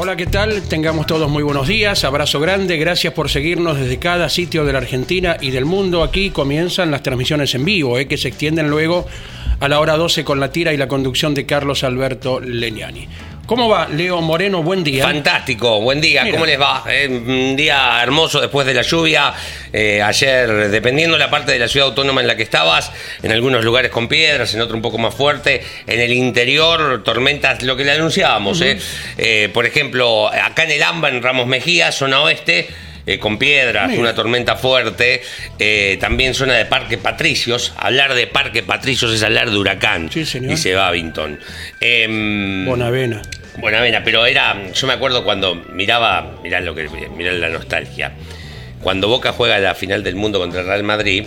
Hola, ¿qué tal? Tengamos todos muy buenos días. Abrazo grande. Gracias por seguirnos desde cada sitio de la Argentina y del mundo. Aquí comienzan las transmisiones en vivo, eh, que se extienden luego a la hora 12 con la tira y la conducción de Carlos Alberto Leñani. ¿Cómo va, Leo Moreno? Buen día. Fantástico, buen día. Mira. ¿Cómo les va? Eh, un día hermoso después de la lluvia. Eh, ayer, dependiendo la parte de la ciudad autónoma en la que estabas, en algunos lugares con piedras, en otro un poco más fuerte. En el interior, tormentas, lo que le anunciábamos. eh. Eh, por ejemplo, acá en el AMBA, en Ramos Mejía, zona oeste. eh, con piedras, Mira. una tormenta fuerte, eh, también zona de Parque Patricios. Hablar de Parque Patricios es hablar de huracán, Sí, señor. dice Babington. Em, Bonavena. Buenavena, pero era. Yo me acuerdo cuando miraba. Mirá lo que. Mirá la nostalgia. Cuando Boca juega la final del mundo contra el Real Madrid,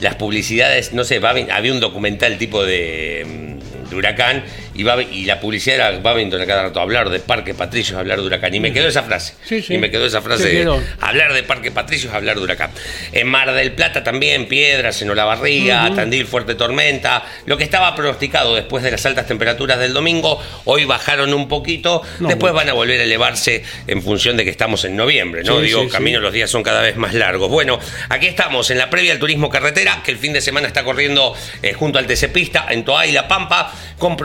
las publicidades, no sé, había un documental tipo de, mm, de huracán y, la publicidad era Babington a cada rato hablar de Parque Patricios, hablar de huracán. Y me quedó esa frase. Sí, sí. Y me quedó esa frase Se de quedó. hablar de Parque Patricios, hablar de huracán. En Mar del Plata también, piedras en Olavarría, Tandil, fuerte tormenta. Lo que estaba pronosticado después de las altas temperaturas del domingo, hoy bajaron un poquito, No, después van a volver a elevarse en función de que estamos en noviembre, ¿no? Digo, camino los días son cada vez más largos. Bueno, aquí estamos en la previa al turismo carretera, que el fin de semana está corriendo eh, junto al TC Pista en Toa y La Pampa, con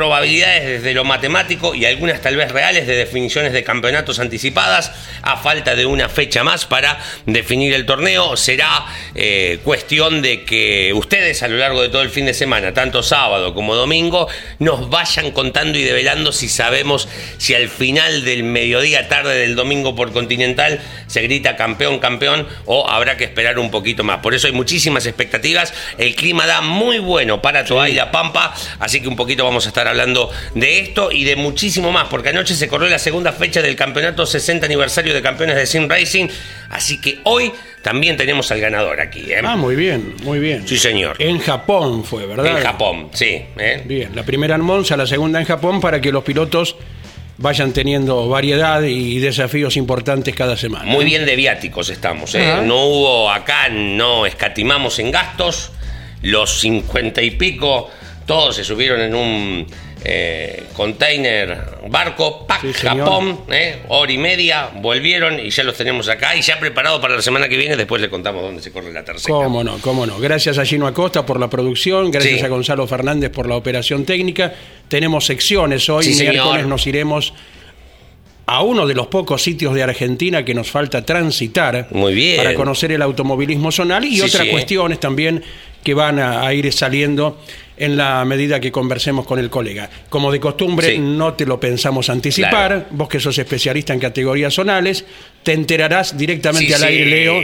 desde lo matemático y algunas tal vez reales de definiciones de campeonatos anticipadas, a falta de una fecha más para definir el torneo. Será eh, cuestión de que ustedes a lo largo de todo el fin de semana, tanto sábado como domingo, nos vayan contando y develando si sabemos si al final del mediodía tarde del domingo por Continental se grita campeón, campeón o habrá que esperar un poquito más. Por eso hay muchísimas expectativas. El clima da muy bueno para Toa y La Pampa, así que un poquito vamos a estar hablando de esto y de muchísimo más, porque anoche se corrió la segunda fecha del campeonato 60 aniversario de campeones de Sim Racing, así que hoy también tenemos al ganador aquí. ¿eh? Ah, muy bien, muy bien. Sí, señor. En Japón fue, ¿verdad? En Japón, sí. ¿eh? Bien, la primera en Monza, la segunda en Japón, para que los pilotos vayan teniendo variedad y desafíos importantes cada semana. Muy bien de viáticos estamos, ¿eh? No hubo acá, no escatimamos en gastos. Los cincuenta y pico, todos se subieron en un eh, container barco, Sí, señor. Japón, ¿eh? hora y media, volvieron y ya los tenemos acá y ya preparado para la semana que viene. Después le contamos dónde se corre la tercera. Cómo no, cómo no. Gracias a Gino Acosta por la producción, gracias Sí. a Gonzalo Fernández por la operación técnica. Tenemos secciones hoy, Sí, miércoles nos iremos a uno de los pocos sitios de Argentina que nos falta transitar Muy bien. para conocer el automovilismo zonal y Sí, otras sí. cuestiones también que van a, a ir saliendo en la medida que conversemos con el colega. Como de costumbre, Sí. no te lo pensamos anticipar. Claro. Vos que sos especialista en categorías zonales, te enterarás directamente Sí, al sí. aire, Leo,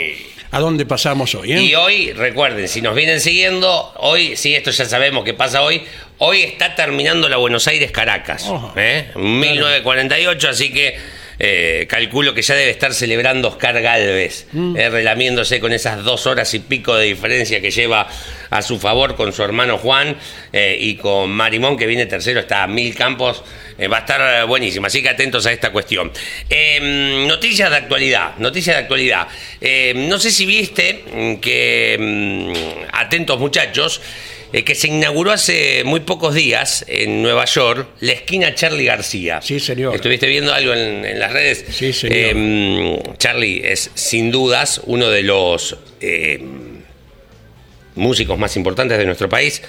a dónde pasamos hoy. ¿eh? Y hoy, recuerden, si nos vienen siguiendo, hoy, sí, esto ya sabemos que pasa hoy, hoy está terminando la Buenos Aires-Caracas, Ojo. ¿eh? 1948, así que eh, calculo que ya debe estar celebrando Oscar Galvez, Mm. eh, relamiéndose con esas dos horas y pico de diferencia que lleva a su favor con su hermano Juan eh, y con Marimón, que viene tercero, está a mil campos. va a estar buenísima, así que atentos a esta cuestión. Eh, noticias de actualidad, noticias de actualidad. Eh, no sé si viste mm, que, mm, atentos muchachos, eh, que se inauguró hace muy pocos días en Nueva York la esquina Charlie García. Sí, señor. ¿Estuviste viendo algo en, en las redes? Sí, señor. Eh, Charlie es sin dudas uno de los eh, músicos más importantes de nuestro país.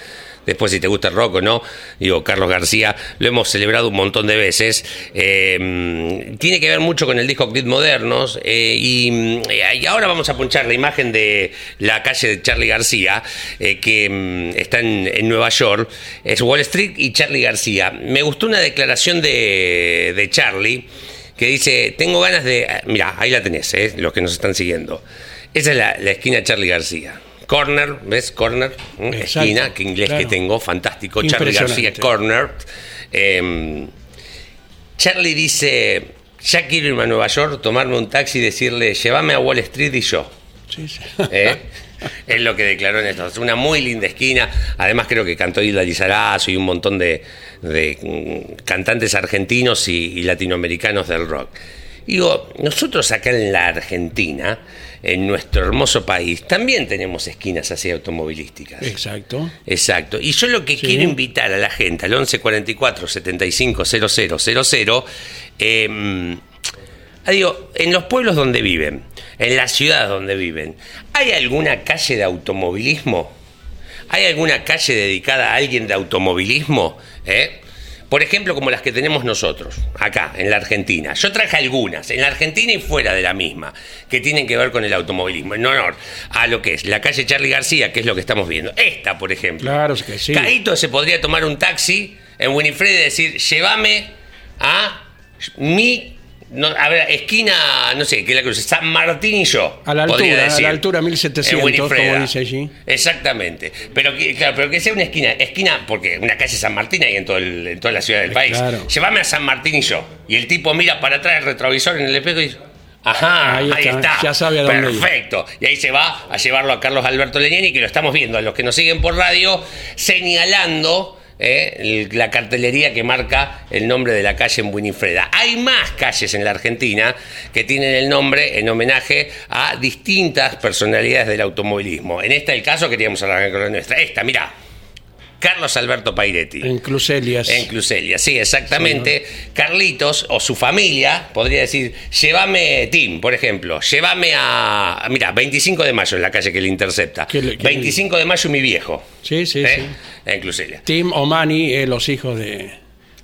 Después si te gusta el rock o no, digo, Carlos García, lo hemos celebrado un montón de veces. Eh, tiene que ver mucho con el disco Clip Modernos eh, y, y, ahora vamos a punchar la imagen de la calle de Charlie García, eh, que mm, está en, Nueva York, es Wall Street y Charlie García. Me gustó una declaración de, de Charlie que dice, tengo ganas de... Mira, ahí la tenés, los que nos están siguiendo. Esa es la, la esquina Charlie García. Corner, ¿ves? Corner, esquina, que inglés que tengo, fantástico. Charlie García, corner. Eh, Charlie dice, ya quiero irme a Nueva York, tomarme un taxi y decirle, llévame a Wall Street y yo. Sí, sí. ¿Eh? es lo que declaró en esto. Es una muy linda esquina. Además creo que cantó Hilda Lizarazo y un montón de, de mm, cantantes argentinos y, y latinoamericanos del rock. Digo, nosotros acá en la Argentina, en nuestro hermoso país, también tenemos esquinas así automovilísticas. Exacto. Exacto. Y yo lo que Sí. quiero invitar a la gente al 1144 75 0000, eh, digo, en los pueblos donde viven, en las ciudades donde viven, ¿hay alguna calle de automovilismo? ¿Hay alguna calle dedicada a alguien de automovilismo? ¿Eh? Por ejemplo, como las que tenemos nosotros, acá, en la Argentina. Yo traje algunas, en la Argentina y fuera de la misma, que tienen que ver con el automovilismo, en honor a lo que es la calle Charlie García, que es lo que estamos viendo. Esta, por ejemplo. Claro que sí. Caíto se podría tomar un taxi en Winifred y decir, llévame a mi... no, a ver, esquina, no sé, que la cruce, San Martín y yo. A la altura, a la altura en 1700, Winifreda. como dice allí. Exactamente. Pero que, claro, pero que sea una esquina, esquina, porque una calle San Martín hay en, todo el- en toda la ciudad del país. Claro. Llévame a San Martín y yo. Y el tipo mira para atrás el retrovisor en el espejo y dice. Ajá, Ahí ahí está, ya sabe a dónde ir. Perfecto. Y ahí se va a llevarlo a Carlos Alberto Leñani, que lo estamos viendo a los que nos siguen por radio, señalando eh, la cartelería que marca el nombre de la calle en Winifreda. Hay más calles en la Argentina que tienen el nombre en homenaje a distintas personalidades del automovilismo. En este el caso queríamos hablar con la nuestra. Esta, mira. Carlos Alberto Pairetti. En Cluselias. En Cluselia, sí, exactamente. Carlitos o su familia podría decir, llévame Tim, por ejemplo, llévame a, mira, 25 de mayo en la calle que le intercepta. Que le- que- 25 de mayo mi viejo. Sí, sí, ¿eh? sí. En Cluselia. Tim Omani, eh, los hijos de,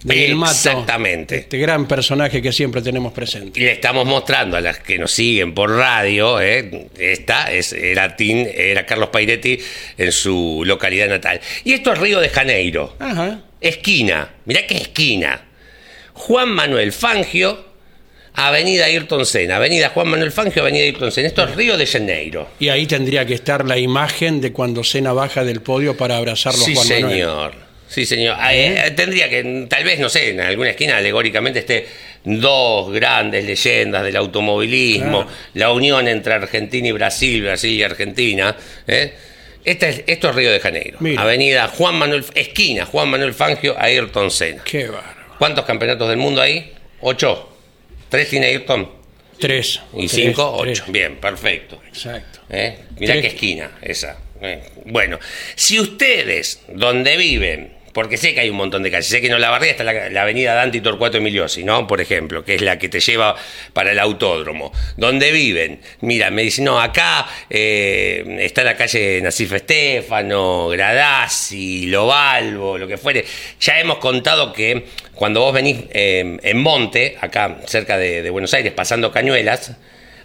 de El Mato. Exactamente. Este gran personaje que siempre tenemos presente. Y le estamos mostrando a las que nos siguen por radio, ¿eh? esta es, era Tim, era Carlos Pairetti en su localidad natal. Y esto es Río de Janeiro. Ajá. Esquina, mirá qué esquina. Juan Manuel Fangio, Avenida Ayrton Senna. Avenida Juan Manuel Fangio, Avenida Ayrton Senna. Esto es Río de Janeiro. Y ahí tendría que estar la imagen de cuando Cena baja del podio para abrazarlo a Sí, Juan Manuel. Sí, señor. Ah, eh, tendría que, tal vez, no sé, en alguna esquina alegóricamente esté dos grandes leyendas del automovilismo, Claro. la unión entre Argentina y Brasil, Brasil y Argentina. ¿eh? Esta es- esto es Río de Janeiro. Mira. Avenida Juan Manuel, esquina Juan Manuel Fangio, Ayrton Senna. Qué bárbaro. ¿Cuántos campeonatos del mundo hay? Ocho. ¿Tres tiene Ayrton? Tres. Y Tres, cinco, tres. ocho. Bien, perfecto. Exacto. ¿Eh? Mirá Tres. qué esquina esa. Eh, Bueno, si ustedes, donde viven, porque sé que hay un montón de calles, sé que en Olavarría está la, avenida Dante y Torcuato Emiliosi, ¿no? Por ejemplo, que es la que te lleva para el autódromo. Donde viven, mira, me dicen, no, acá eh, está la calle Nacif Estefano, Gradasi, Lobalvo, lo que fuere. Ya hemos contado que cuando vos venís eh, en Monte, acá cerca de, de Buenos Aires, pasando Cañuelas,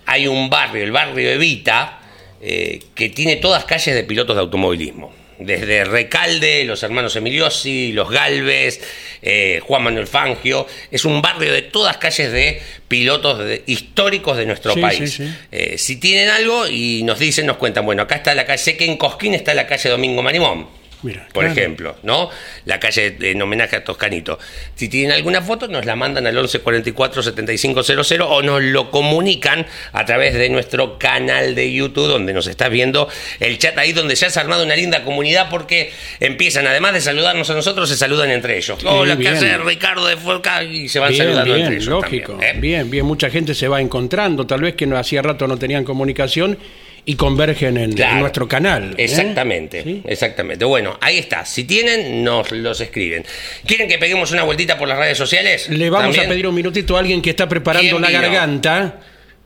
hay un barrio, el barrio Evita, eh, que tiene todas calles de pilotos de automovilismo. Desde Recalde, los hermanos Emiliosi, los Galvez, eh, Juan Manuel Fangio. Es un barrio de todas calles de pilotos de- históricos de nuestro Sí, país. sí, sí. Eh, si tienen algo y nos dicen, nos cuentan, bueno, acá está la calle, sé que en Cosquín está la calle Domingo Marimón. Mira, por claro. ejemplo, ¿no? La calle en homenaje a Toscanito. Si tienen alguna foto, nos la mandan al 1144 7500 o nos lo comunican a través de nuestro canal de YouTube, donde nos estás viendo el chat ahí, donde ya se ha armado una linda comunidad, porque empiezan, además de saludarnos a nosotros, se saludan entre ellos. Hola, ¿qué haces, Ricardo de Folca? Y se van Bien, saludando bien, entre ellos. lógico. también, ¿eh? Bien, bien, mucha gente se va encontrando, tal vez que no hacía rato no tenían comunicación y convergen en, nuestro canal. ¿eh? Exactamente, ¿Sí? exactamente. Bueno, ahí está. Si tienen, nos los escriben. ¿Quieren que peguemos una vueltita por las redes sociales? Le vamos También. a pedir un minutito a alguien que está preparando ¿Quién la vino? garganta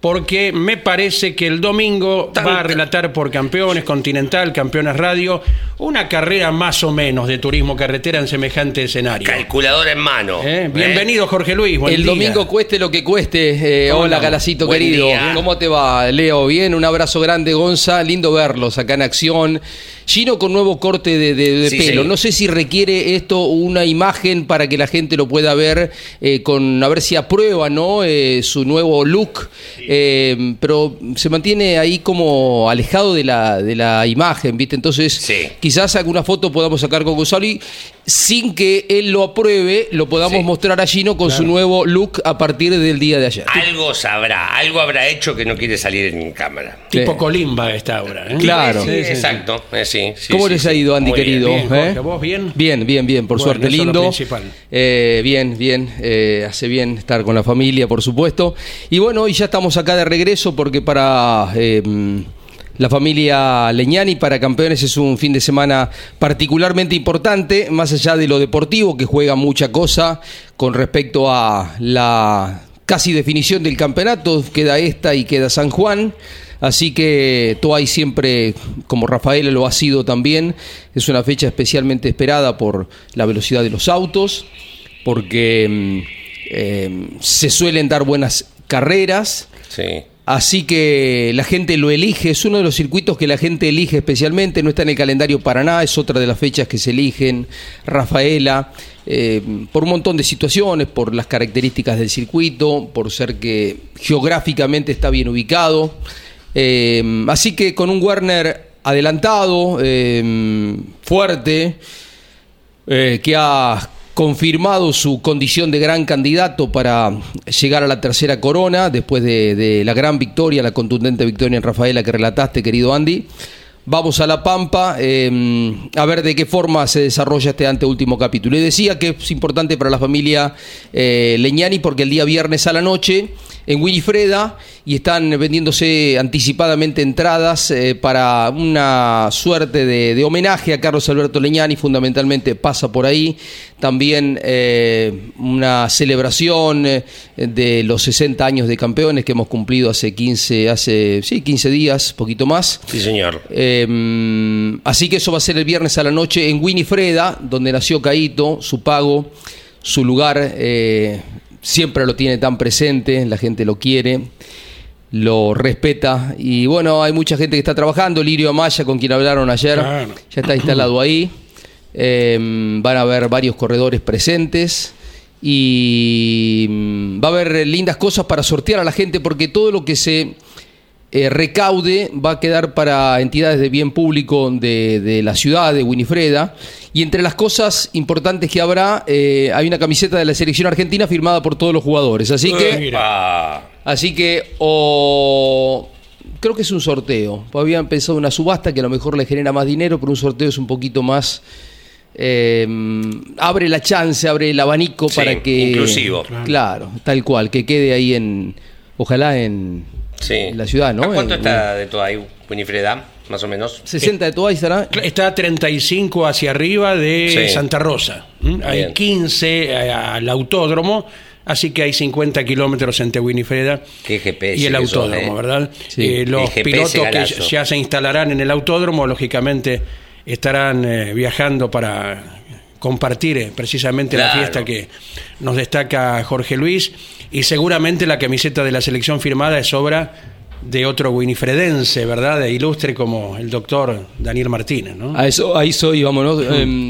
porque me parece que el domingo va a relatar por Campeones Continental, Campeones Radio, una carrera más o menos de turismo carretera en semejante escenario. Calculadora en mano. ¿Eh? Bienvenido, Jorge Luis. buen el día. domingo cueste lo que cueste. Eh, ¿Cómo hola? Galacito Buen querido. día. ¿Cómo te va, Leo? Bien, un abrazo grande, Gonza. Lindo verlos acá en acción. Gino con nuevo corte de, de- de Sí, pelo. sí. No sé si requiere esto una imagen para que la gente lo pueda ver, eh, con a ver si aprueba, ¿no? Eh, su nuevo look. Eh, pero se mantiene ahí como alejado de la, de la imagen, ¿viste? Entonces, Sí. quizás alguna foto podamos sacar con Gonzalo y sin que él lo apruebe, lo podamos Sí. mostrar a Gino con su nuevo look a partir del día de ayer. Algo sabrá, algo habrá hecho que no quiere salir en cámara. Tipo Sí. Colimba esta hora. ¿eh? Claro. Sí, Sí, sí, exacto. eh, sí, sí, ¿Cómo sí, les sí. ha ido, Andy Muy bien. querido? Bien, Jorge, ¿Eh? ¿vos bien? Bien, bien, bien, por Bueno, suerte lindo. Eh, bien, bien, eh, hace bien estar con la familia, por supuesto. Y bueno, hoy ya estamos acá de regreso porque para eh, la familia Leñani, para campeones, es un fin de semana particularmente importante, más allá de lo deportivo, que juega mucha cosa con respecto a la casi definición del campeonato, queda esta y queda San Juan. Así que Toay siempre, como Rafael lo ha sido también, es una fecha especialmente esperada por la velocidad de los autos, porque mm, eh, se suelen dar buenas carreras, Sí. Así que la gente lo elige, es uno de los circuitos que la gente elige especialmente, no está en el calendario para nada, es otra de las fechas que se eligen, Rafaela, eh, por un montón de situaciones, por las características del circuito, por ser que geográficamente está bien ubicado. Eh, así que con un Werner adelantado, eh, fuerte, que ha confirmado su condición de gran candidato para llegar a la tercera corona después de, la gran victoria, la contundente victoria en Rafaela que relataste, querido Andy. Vamos a La Pampa eh, a ver de qué forma se desarrolla este anteúltimo capítulo. Y decía que es importante para la familia eh, Leñani porque el día viernes a la noche en Winifreda y están vendiéndose anticipadamente entradas eh, para una suerte de, de homenaje a Carlos Alberto Leñani, fundamentalmente pasa por ahí. También eh, una celebración eh, de los 60 años de campeones que hemos cumplido hace 15, hace, sí, 15 días, poquito más. Sí, señor. Eh, así que eso va a ser el viernes a la noche en Winifreda, donde nació Caito, su pago, su lugar, siempre lo tiene tan presente, la gente lo quiere, lo respeta. Y bueno, hay mucha gente que está trabajando, Lirio Amaya, con quien hablaron ayer, Claro. ya está instalado ahí. Eh, van a haber varios corredores presentes. Y mm, va a haber lindas cosas para sortear a la gente porque todo lo que se eh, recaude va a quedar para entidades de bien público de, de la ciudad de Winifreda. Y entre las cosas importantes que habrá, eh, hay una camiseta de la selección argentina firmada por todos los jugadores. Así que, así que, o creo que es un sorteo. Habían pensado una subasta que a lo mejor le genera más dinero, pero un sorteo es un poquito más. eh, abre la chance, abre el abanico Sí, para que. inclusivo. Claro, tal cual, que quede ahí en. Ojalá en, sí. la ciudad, ¿no? ¿A ¿Cuánto En- está de todo ahí, Winifreda? Más o menos. 60 de Toay estará. Está a 35 hacia arriba de Sí. Santa Rosa. Hay Bien. 15 eh, al autódromo, así que hay 50 kilómetros entre Winifreda Qué GPS y el autódromo, eh. ¿verdad? Sí. Eh, los pilotos que ya se instalarán en el autódromo, lógicamente, estarán eh, viajando para compartir precisamente la fiesta que nos destaca Jorge Luis y seguramente la camiseta de la selección firmada es obra de otro winifredense, ¿verdad? De ilustre como el doctor Daniel Martínez, ¿no? A eso, ahí soy, vámonos.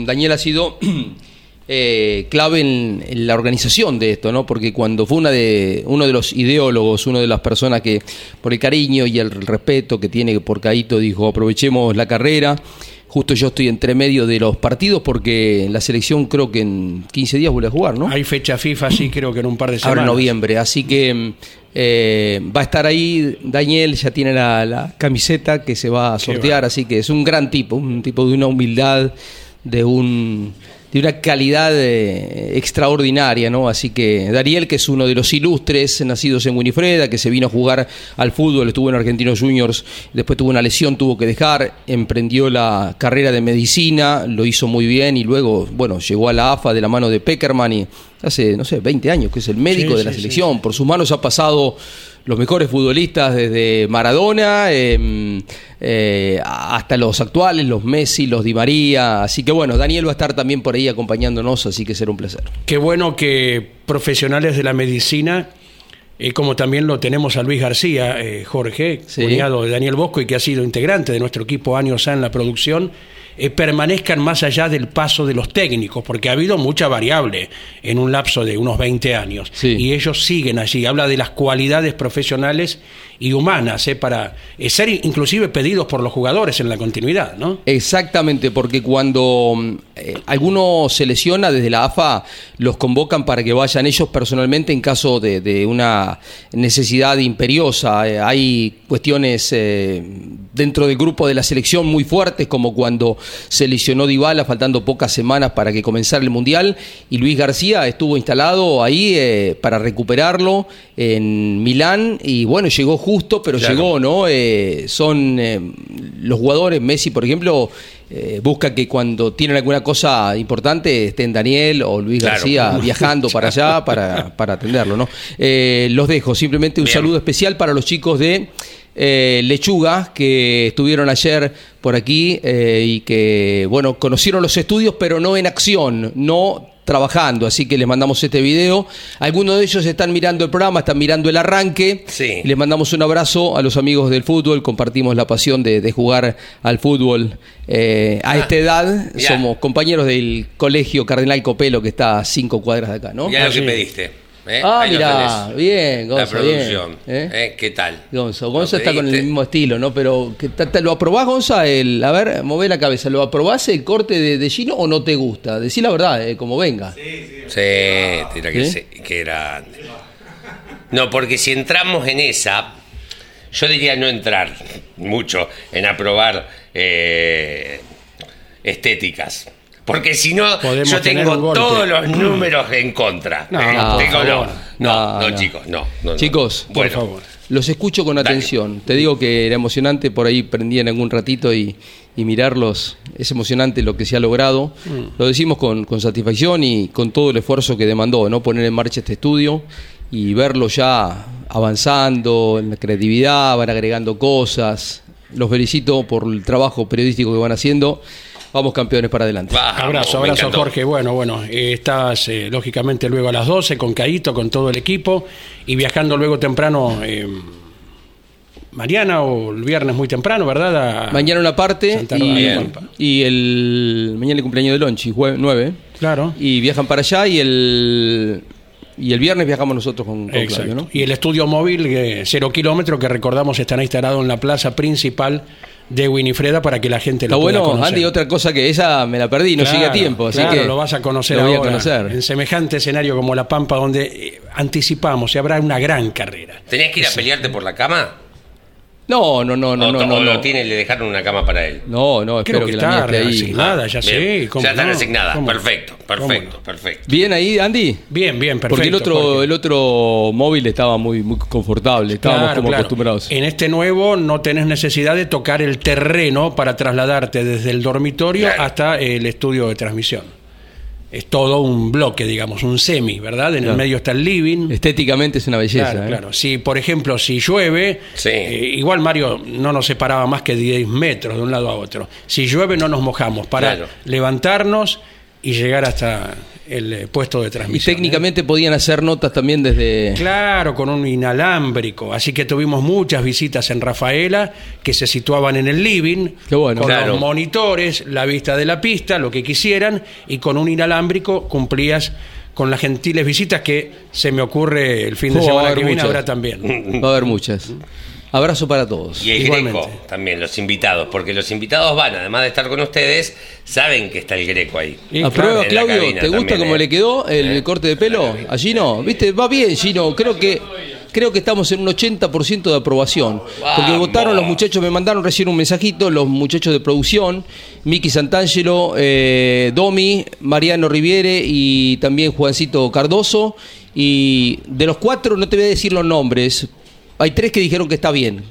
Daniel ha sido eh, clave en, en la organización de esto, ¿no? Porque cuando fue una de, uno de los ideólogos, una de las personas que, por el cariño y el respeto que tiene por Caito, dijo, aprovechemos la carrera. Justo yo estoy entre medio de los partidos porque la selección creo que en 15 días vuelve a jugar, ¿no? Hay fecha FIFA, sí, creo que en un par de Ahora semanas. en noviembre, así que eh, va a estar ahí Daniel, ya tiene la, la camiseta que se va a sortear, así que es un gran tipo, un tipo de una humildad, de un de una calidad eh, extraordinaria, ¿no? Así que Daniel, que es uno de los ilustres nacidos en Winifreda, que se vino a jugar al fútbol, estuvo en Argentinos Juniors, después tuvo una lesión, tuvo que dejar, emprendió la carrera de medicina, lo hizo muy bien y luego, bueno, llegó a la AFA de la mano de Peckerman y hace, no sé, 20 años que es el médico Sí, de la sí, sí, selección. Por sus manos ha pasado los mejores futbolistas desde Maradona em, eh, hasta los actuales, los Messi, los Di María. Así que bueno, Daniel va a estar también por ahí acompañándonos, así que será un placer. Qué bueno que profesionales de la medicina, eh, como también lo tenemos a Luis García, eh, Jorge, Sí. cuñado de Daniel Bosco y que ha sido integrante de nuestro equipo años en la producción, eh, permanezcan más allá del paso de los técnicos, porque ha habido mucha variable en un lapso de unos 20 años. Sí. Y ellos siguen allí. Habla de las cualidades profesionales y humanas, eh, para eh, ser inclusive pedidos por los jugadores en la continuidad, ¿no? Exactamente, porque cuando mm, eh, alguno se lesiona desde la AFA, los convocan para que vayan ellos personalmente en caso de, de una necesidad imperiosa. Hay cuestiones dentro del grupo de la selección muy fuertes, como cuando se lesionó Dybala faltando pocas semanas para que comenzara el Mundial, y Luis García estuvo instalado ahí eh, para recuperarlo en Milán, y bueno, llegó justo, pero Claro. llegó, ¿no? Eh, son eh, los jugadores, Messi, por ejemplo, busca que cuando tienen alguna cosa importante estén Daniel o Luis Claro. García viajando para allá para, para atenderlo, ¿no? Los dejo, simplemente un Bien. saludo especial para los chicos de eh, Lechuga que estuvieron ayer por aquí eh, y que, bueno, conocieron los estudios, pero no en acción, no trabajando, así que les mandamos este video. Algunos de ellos están mirando el programa, están mirando el arranque. Sí. Les mandamos un abrazo a los amigos del fútbol, compartimos la pasión de, de jugar al fútbol eh, a Ah, esta edad. mirá. Somos compañeros del colegio Cardenal Copelo, que está a cinco cuadras de acá, ¿no? Mirá lo que pediste. ¿Eh? Ah, Ahí lo mirá, tenés. bien, La Gonza, bien. producción. ¿eh? ¿eh? ¿Qué tal? Gonza, ¿Lo Gonza está con el mismo estilo, ¿no? Pero, ¿qué tal- tal- ¿lo aprobás, Gonza? El, a ver, mové la cabeza. ¿Lo aprobás el corte de, de Gino o no te gusta? Decí la verdad, eh, como venga. Sí, tira que, ¿Sí? sí, que grande. No, porque si entramos en esa, yo diría no entrar mucho en aprobar eh, estéticas. Porque si no, Podemos yo tengo todos los números en contra. No, Eh, por tengo- no, no, No, no, no. chicos, no, no, no. Chicos, bueno, por favor. Los escucho con Dale. atención. Te digo que era emocionante, por ahí prendí en algún ratito y, y mirarlos. Es emocionante lo que se ha logrado. Mm. Lo decimos con, con satisfacción y con todo el esfuerzo que demandó, ¿no? Poner en marcha este estudio y verlo ya avanzando en la creatividad, van agregando cosas. Los felicito por el trabajo periodístico que van haciendo. Vamos campeones para adelante. vamos, abrazo, abrazo. Jorge. Bueno, bueno, eh, estás eh, lógicamente luego a las 12 con Caíto, con todo el equipo y viajando luego temprano, eh, mañana o el viernes muy temprano, ¿verdad? A- Mañana una parte y, el mañana el cumpleaños de Lonchi, 9. Claro. y viajan para allá y el y el viernes viajamos nosotros con, con. Claudio, ¿no? Y el estudio móvil, eh, cero kilómetros, que recordamos estará instalado en la plaza principal de Winifreda para que la gente Está lo pueda bueno, conocer. Andy, otra cosa que esa me la perdí, no Claro, llegué a tiempo, así claro, que lo vas a conocer lo voy a ahora conocer. en semejante escenario como La Pampa, donde eh, anticipamos y habrá una gran carrera. ¿Tenías que ir a pelearte por la cama? No, no, no, no, o, no, no, o no. lo tiene, le dejaron una cama para él. No, no, espero Creo que, que, la mía está ahí. asignada, ya sé. ¿cómo Ya están no? Perfecto, ¿Cómo perfecto, no? perfecto. Bien ahí, Andy. Bien, bien, perfecto. Porque el otro, Jorge. el otro móvil estaba muy, muy confortable, estábamos Claro, como claro. acostumbrados. En este nuevo no tenés necesidad de tocar el terreno para trasladarte desde el dormitorio Claro. hasta el estudio de transmisión. Es todo un bloque, digamos, un semi, ¿verdad? En el medio está el living. Estéticamente es una belleza. Claro, ¿eh? claro. Si, por ejemplo, si llueve, Sí. eh, igual Mario no nos separaba más que 10 metros de un lado a otro. Si llueve no nos mojamos para Claro. levantarnos y llegar hasta el eh, puesto de Y transmisión. ¿eh? técnicamente podían hacer notas también desde... Claro, con un inalámbrico. Así que tuvimos muchas visitas en Rafaela que se situaban en el living, Qué bueno. con Claro. los monitores, la vista de la pista, lo que quisieran, y con un inalámbrico cumplías con las gentiles visitas que se me ocurre el fin de Oh, semana que viene habrá también. Va a haber muchas. Abrazo para todos. Y el Igualmente. Greco también, los invitados, porque los invitados van, además de estar con ustedes, saben que está el Greco ahí. ¿A prueba, Claudio? ¿Te gusta también, cómo eh. le quedó el Eh. corte de pelo? A Gino, ¿viste? Va bien, Gino. Creo que creo que estamos en un 80% de aprobación. Porque votaron los muchachos, me mandaron recién un mensajito, los muchachos de producción, Miki Santangelo, eh, Domi, Mariano Riviere y también Juancito Cardoso. Y de los cuatro, no te voy a decir los nombres, hay tres que dijeron que está bien.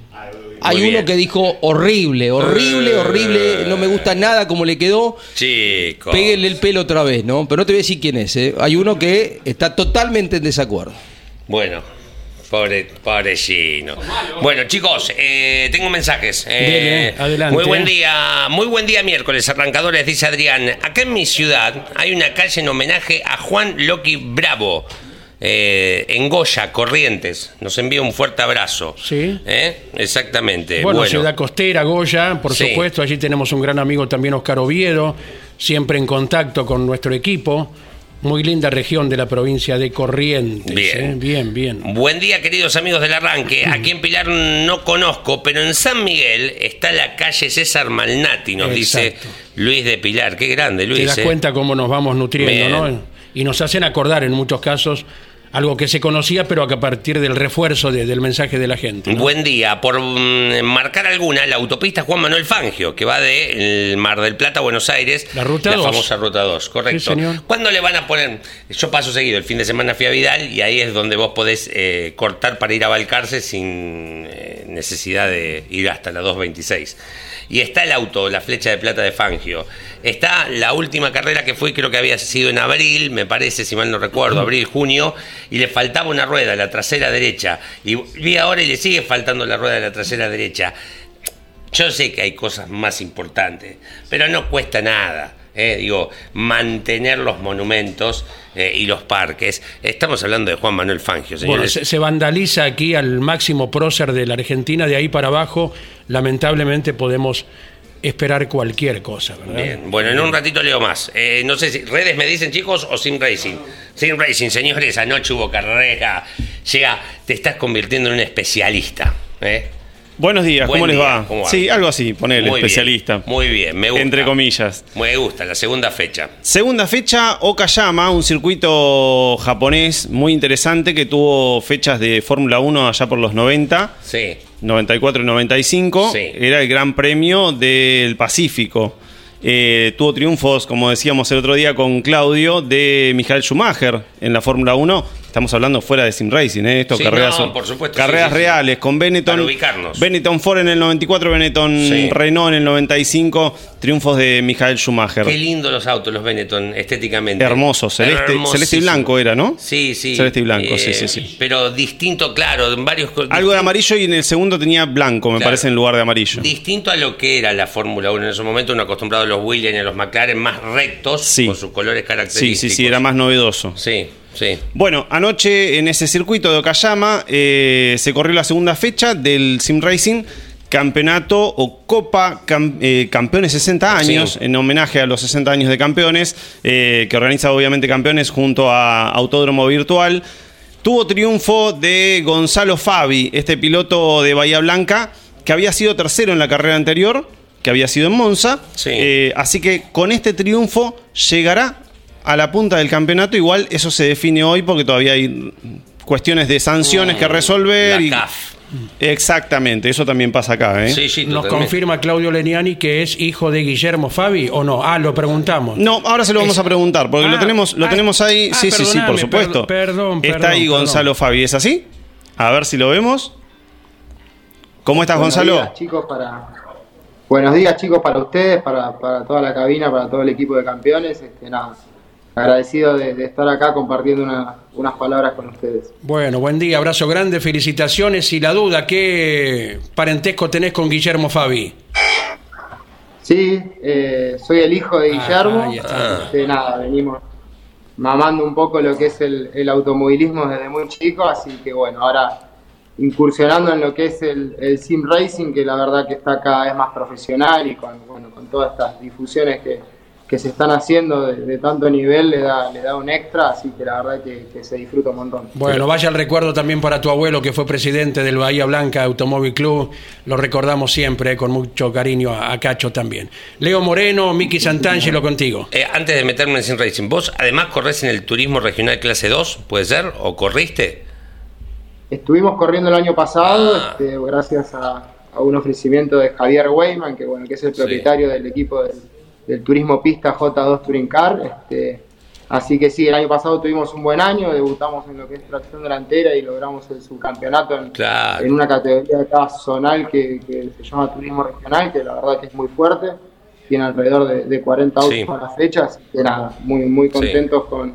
Hay Muy uno bien. que dijo horrible, horrible, Eh. horrible, no me gusta nada como le quedó. Chicos. Péguenle el pelo otra vez, ¿no? Pero no te voy a decir quién es, ¿eh? Hay uno que está totalmente en desacuerdo. Bueno, Pobre, pobrecino. Bueno, chicos, eh, tengo mensajes. Eh, Bien, eh, adelante. Muy buen día, muy buen día miércoles, arrancadores, dice Adrián. Acá en mi ciudad hay una calle en homenaje a Juan Loki Bravo. Eh, en Goya, Corrientes. Nos envía un fuerte abrazo. Sí. ¿Eh? Exactamente. Bueno, Ciudad Costera, Goya, por Sí. supuesto. Allí tenemos un gran amigo también, Oscar Oviedo, siempre en contacto con nuestro equipo. Muy linda región de la provincia de Corrientes. Bien. ¿eh? bien, bien. Buen día, queridos amigos del arranque. Aquí en Pilar no conozco, pero en San Miguel está la calle César Malnati, nos dice. Luis de Pilar. Qué grande, Luis. Te das eh. cuenta cómo nos vamos nutriendo, Bien. ¿no? Y nos hacen acordar en muchos casos algo que se conocía, pero que a partir del refuerzo de- del mensaje de la gente. ¿no? Buen día. Por mm, marcar alguna, la autopista Juan Manuel Fangio, que va de el Mar del Plata a Buenos Aires. La ruta dos. famosa ruta 2, correcto. Sí, señor. ¿Cuándo le van a poner? Yo paso seguido, el fin de semana fui a Vidal y ahí es donde vos podés eh, cortar para ir a Balcarce sin eh, necesidad de ir hasta la 226. Y está el auto, la flecha de plata de Fangio. Está la última carrera que fue, creo que había sido en abril, me parece, si mal no recuerdo, abril, junio, y le faltaba una rueda, la trasera derecha. Y vi ahora y le sigue faltando la rueda de la trasera derecha. Yo sé que hay cosas más importantes, pero no cuesta nada. Eh, digo, mantener los monumentos eh, y los parques. Estamos hablando de Juan Manuel Fangio, Bueno, señores. se, se vandaliza aquí al máximo prócer de la Argentina, de ahí para abajo, lamentablemente podemos esperar cualquier cosa, ¿verdad? Bien, bueno, en un ratito leo más. Eh, no sé si redes me dicen, chicos, o Sim Racing. Sim Racing, señores, anoche hubo carrera. Llega, te estás convirtiendo en un especialista. ¿eh? Buenos días, Buen ¿cómo les va? Sí, algo así, ponele, Muy bien, especialista. muy bien, me gusta. Entre comillas. Me gusta, la segunda fecha. Segunda fecha, Okayama, un circuito japonés muy interesante que tuvo fechas de Fórmula 1 allá por los 90, Sí. 94 y 95. Sí. Era el Gran Premio del Pacífico. Eh, tuvo triunfos, como decíamos el otro día con Claudio, de Michael Schumacher en la Fórmula 1. Estamos hablando fuera de Sim Racing, ¿eh? Esto, Sí, carreras, no, por supuesto, carreras sí, sí, sí. reales con Benetton. Para ubicarnos. Benetton Ford en el 94, Benetton Sí. Renault en el 95. Triunfos de Michael Schumacher. Qué lindo los autos, los Benetton, estéticamente. Hermoso, celeste, celeste y blanco era, ¿no? Sí, sí. Celeste y blanco, sí, Eh, sí, sí. Pero distinto, claro, en varios. Algo de amarillo y en el segundo tenía blanco, me Claro. parece, en lugar de amarillo. Distinto a lo que era la Fórmula 1 en ese momento, uno acostumbrado a los Williams y a los McLaren más rectos, Sí. con sus colores Sí, característicos. sí, sí, era más novedoso. Sí, sí. Bueno, anoche en ese circuito de Okayama eh, se corrió la segunda fecha del Sim Racing, campeonato o Copa Cam- eh, Campeones 60 años, Sí. en homenaje a los 60 años de campeones, eh, que organiza obviamente campeones junto a Autódromo Virtual. Tuvo triunfo de Gonzalo Fabi, este piloto de Bahía Blanca, que había sido tercero en la carrera anterior, que había sido en Monza. Sí. Eh, así que con este triunfo llegará a la punta del campeonato. Igual eso se define hoy porque todavía hay cuestiones de sanciones que resolver. La y- CAF. Exactamente, eso también pasa acá. ¿eh? Sí, sí, ¿Nos confirma Claudio Leniani que es hijo de Guillermo Fabi o no? Ah, lo preguntamos. No, ahora se lo vamos Es- a preguntar, porque Ah, lo tenemos, lo ah, tenemos ahí. ah, sí, sí, sí, por supuesto. per- perdón, Está perdón, ahí perdón. Gonzalo Fabi, ¿es así? A ver si lo vemos. ¿Cómo estás, Buenos Gonzalo? días, chicos, para... Buenos días, chicos, para ustedes, para, para toda la cabina, para todo el equipo de campeones. Este, nada, agradecido de, de estar acá compartiendo una- unas palabras con ustedes. Bueno, buen día, abrazo grande, felicitaciones. Y la duda, ¿qué parentesco tenés con Guillermo Fabi? Sí, eh, soy el hijo de Guillermo. ahí está. Este, nada, venimos mamando un poco lo que es el, el automovilismo desde muy chico, así que bueno, ahora incursionando en lo que es el, el sim racing, que la verdad que está cada vez más profesional y con, bueno, con todas estas difusiones que, que se están haciendo de, de tanto nivel, le da, le da un extra, así que la verdad que, que se disfruta un montón. Bueno, vaya el recuerdo también para tu abuelo que fue presidente del Bahía Blanca Automóvil Club. Lo recordamos siempre eh, con mucho cariño a, a Cacho también. Leo Moreno, Miki Santangelo contigo. Eh, antes de meterme en Sim Racing, vos además corres en el turismo regional clase 2, ¿puede ser? ¿O corriste? Estuvimos corriendo el año pasado, Ah. este, gracias a, a un ofrecimiento de Javier Weyman, que bueno, que es el Sí. propietario del equipo del, del Turismo Pista J2 Touring Car. Este, así que sí, el año pasado tuvimos un buen año, debutamos en lo que es tracción delantera y logramos el subcampeonato en, Claro. en una categoría acá zonal que, que se llama Turismo Regional, que la verdad que es muy fuerte. Tiene alrededor de, de 40 autos Sí. a la fecha, así que nada, muy, muy contentos con,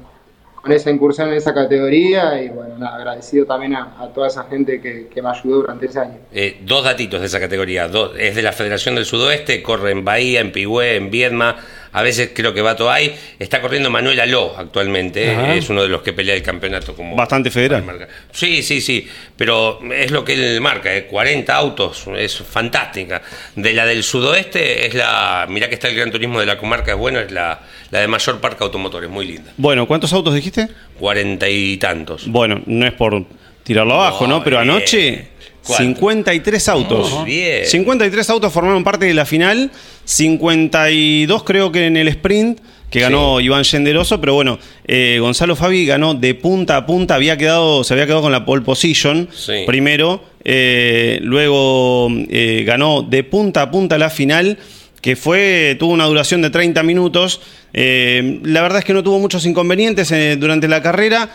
con esa incursión en esa categoría y bueno, agradecido también a, a toda esa gente que, que me ayudó durante ese año. Eh, dos datitos de esa categoría. Dos, es de la Federación del Sudoeste, corre en Bahía, en Pigüé, en Viedma. A veces creo que va todo ahí. Está corriendo Manuel Aló actualmente. Ajá. Es uno de los que pelea el campeonato como. Bastante federal. Marca. Sí, sí, sí. Pero es lo que él marca. eh, 40 autos. Es fantástica. De la del sudoeste es la. Mirá que está el Gran Turismo de la comarca. Es bueno. Es la, la de mayor parque automotor. Es muy linda. Bueno, ¿cuántos autos dijiste? Cuarenta y tantos. Bueno, no es por tirarlo abajo, ¿no? No, Pero bien. anoche, ¿Cuánto? 53 autos. Muy bien. 53 autos formaron parte de la final. 52 creo que en el sprint, que ganó Iván Yenderoso. Pero bueno, eh, Gonzalo Fabi ganó de punta a punta. Había quedado, se había quedado con la pole position Sí. primero. eh, luego eh, ganó de punta a punta la final que fue tuvo una duración de 30 minutos. Eh, la verdad es que no tuvo muchos inconvenientes eh, durante la carrera.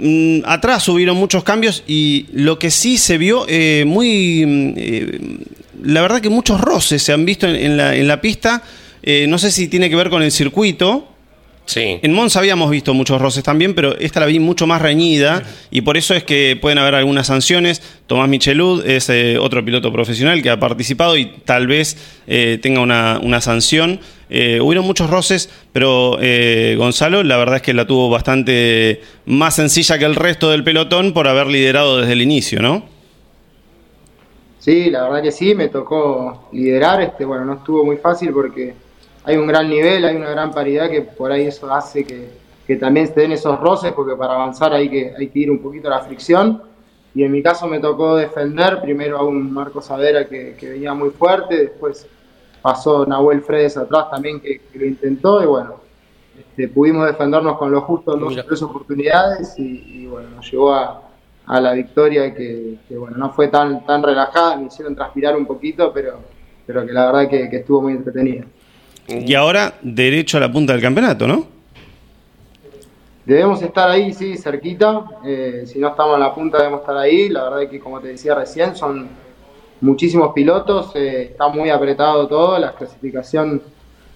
Mm, atrás hubieron muchos cambios y lo que sí se vio eh, muy... mm, eh, la verdad que muchos roces se han visto en, la, en la pista. Eh, no sé si tiene que ver con el circuito. Sí. En Monza habíamos visto muchos roces también, pero esta la vi mucho más reñida y por eso es que pueden haber algunas sanciones. Tomás Michelud es eh, otro piloto profesional que ha participado y tal vez eh, tenga una, una sanción. Eh, hubieron muchos roces, pero eh, Gonzalo la verdad es que la tuvo bastante más sencilla que el resto del pelotón por haber liderado desde el inicio, ¿no? Sí, la verdad que sí, me tocó liderar, este, bueno, no estuvo muy fácil porque hay un gran nivel, hay una gran paridad que por ahí eso hace que, que también se den esos roces, porque para avanzar hay que, hay que ir un poquito a la fricción. Y en mi caso me tocó defender primero a un Marco Savera que, que venía muy fuerte, después pasó Nahuel Fredes atrás también que, que lo intentó y bueno, este, pudimos defendernos con lo justo en dos o tres oportunidades y, y, bueno, nos llevó a, a la victoria que, que, bueno, no fue tan, tan relajada, me hicieron transpirar un poquito, pero, pero que la verdad que, que estuvo muy entretenida. Y ahora derecho a la punta del campeonato, ¿no? Debemos estar ahí, sí, cerquita. eh, si no estamos en la punta, debemos estar ahí. La verdad que, como te decía recién, son muchísimos pilotos. eh, está muy apretado todo. La clasificación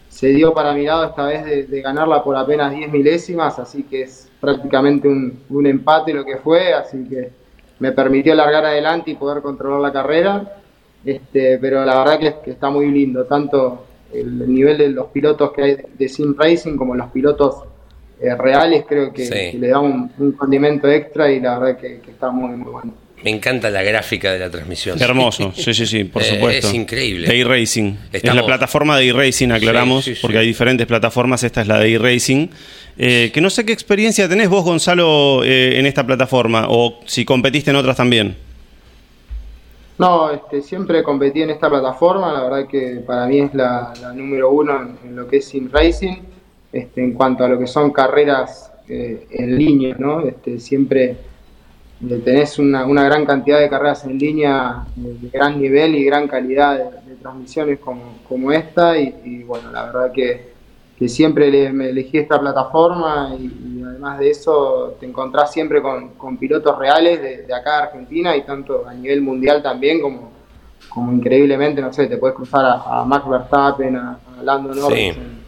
se dio para mi lado esta vez de, de ganarla por apenas 10 milésimas. Así que es prácticamente un, un empate lo que fue. Así que me permitió largar adelante y poder controlar la carrera. Este, pero la verdad que, que está muy lindo. Tanto el nivel de los pilotos que hay de Sim Racing como los pilotos eh, reales creo que, Sí. que le da un, un condimento extra y la verdad que, que está muy muy bueno. Me encanta la gráfica de la transmisión. Hermoso, sí, sí, sí, por Eh, supuesto. es increíble. De iRacing. Es la plataforma de iRacing, aclaramos, Sí, sí, sí. porque hay diferentes plataformas, esta es la de iRacing. Eh, que no sé qué experiencia tenés vos, Gonzalo, eh, en esta plataforma, o si competiste en otras también. No, este, siempre competí en esta plataforma, la verdad que para mí es la, número uno en, lo que es Sim Racing, este, en cuanto a lo que son carreras eh, en línea, ¿no? Este, siempre tenés una, una gran cantidad de carreras en línea de gran nivel y gran calidad de, transmisiones como, como esta y, y, bueno, la verdad que, que siempre le- me elegí esta plataforma y además de eso te encontrás siempre con, con pilotos reales de, de acá de Argentina y tanto a nivel mundial también como, como increíblemente, no sé, te puedes cruzar a, a Max Verstappen, a, a Lando Norris Sí. en,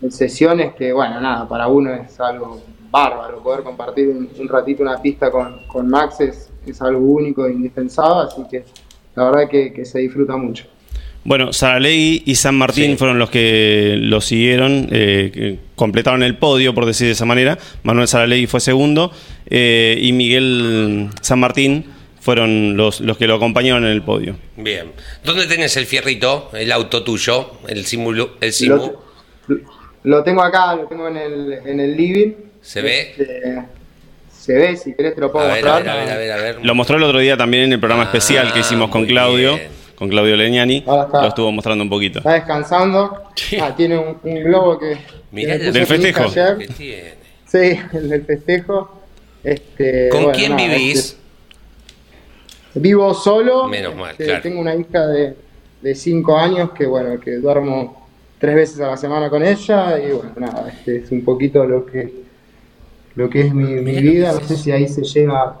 en sesiones que, bueno, nada, para uno es algo bárbaro poder compartir un, un ratito una pista con, con Max es, es algo único e indispensable, así que la verdad que, que se disfruta mucho. Bueno, Saralegui y San Martín Sí. fueron los que lo siguieron, eh, que completaron el podio, por decir de esa manera. Manuel Saralegui fue segundo eh, y Miguel San Martín fueron los, los que lo acompañaron en el podio. Bien. ¿Dónde tenés el fierrito, el auto tuyo, el simulo, el simu? Lo, lo tengo acá, lo tengo en el, en el living. ¿Se ve? Este, se ve, si querés te lo puedo A ver, a mostrar. ver, a ver, a ver, a ver. Lo mostró el otro día también en el programa Ah, especial que hicimos con Claudio, bien. Con Claudio está. Lo estuvo mostrando un poquito. Está descansando. Ah, tiene un, un globo que. Mirá que ¿Del festejo? ayer. ¿Qué tiene? Sí, el del festejo. Este, ¿Con bueno, quién nada, vivís? este, vivo solo. Menos mal, Este, claro. Tengo una hija de, de cinco años que, bueno, que duermo tres veces a la semana con ella y, bueno, nada, este es un poquito lo que lo que es mi, mi vida. que No sé si ahí se llega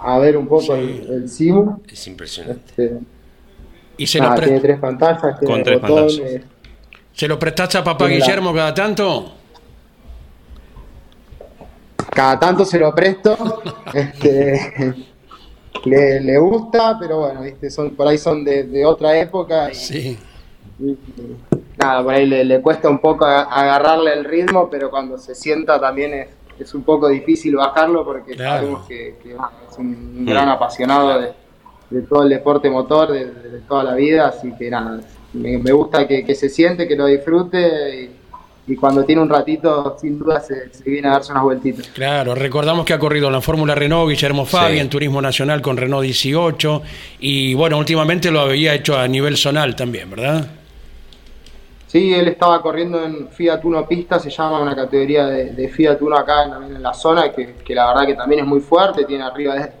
a ver un poco el, el Simu. Es impresionante. Este, ¿Y se, nada, lo, pre- tiene tres pantallas, tiene Con tres botones. pantallas. se lo prestaste a papá. Guillermo cada tanto? cada tanto se lo presto. Este, le, le gusta, pero bueno, ¿viste? Son, por ahí son de, de otra época. Y, Sí. y- nada, por ahí le, le cuesta un poco agarrarle el ritmo, pero cuando se sienta también es, es un poco difícil bajarlo porque Claro. sabemos que, es un gran apasionado de, de todo el deporte motor, de, de- de toda la vida, así que nada, me, me gusta que, que se siente, que lo disfrute y, y cuando tiene un ratito, sin duda se, se viene a darse unas vueltitas. Claro, recordamos que ha corrido en la Fórmula Renault Guillermo Fabi, Sí. en Turismo Nacional con Renault 18 y bueno, últimamente lo había hecho a nivel zonal también, ¿verdad? Sí, él estaba corriendo en Fiat Uno Pista, se llama una categoría de, de Fiat Uno acá en, también en la zona, que, que la verdad que también es muy fuerte, tiene arriba de,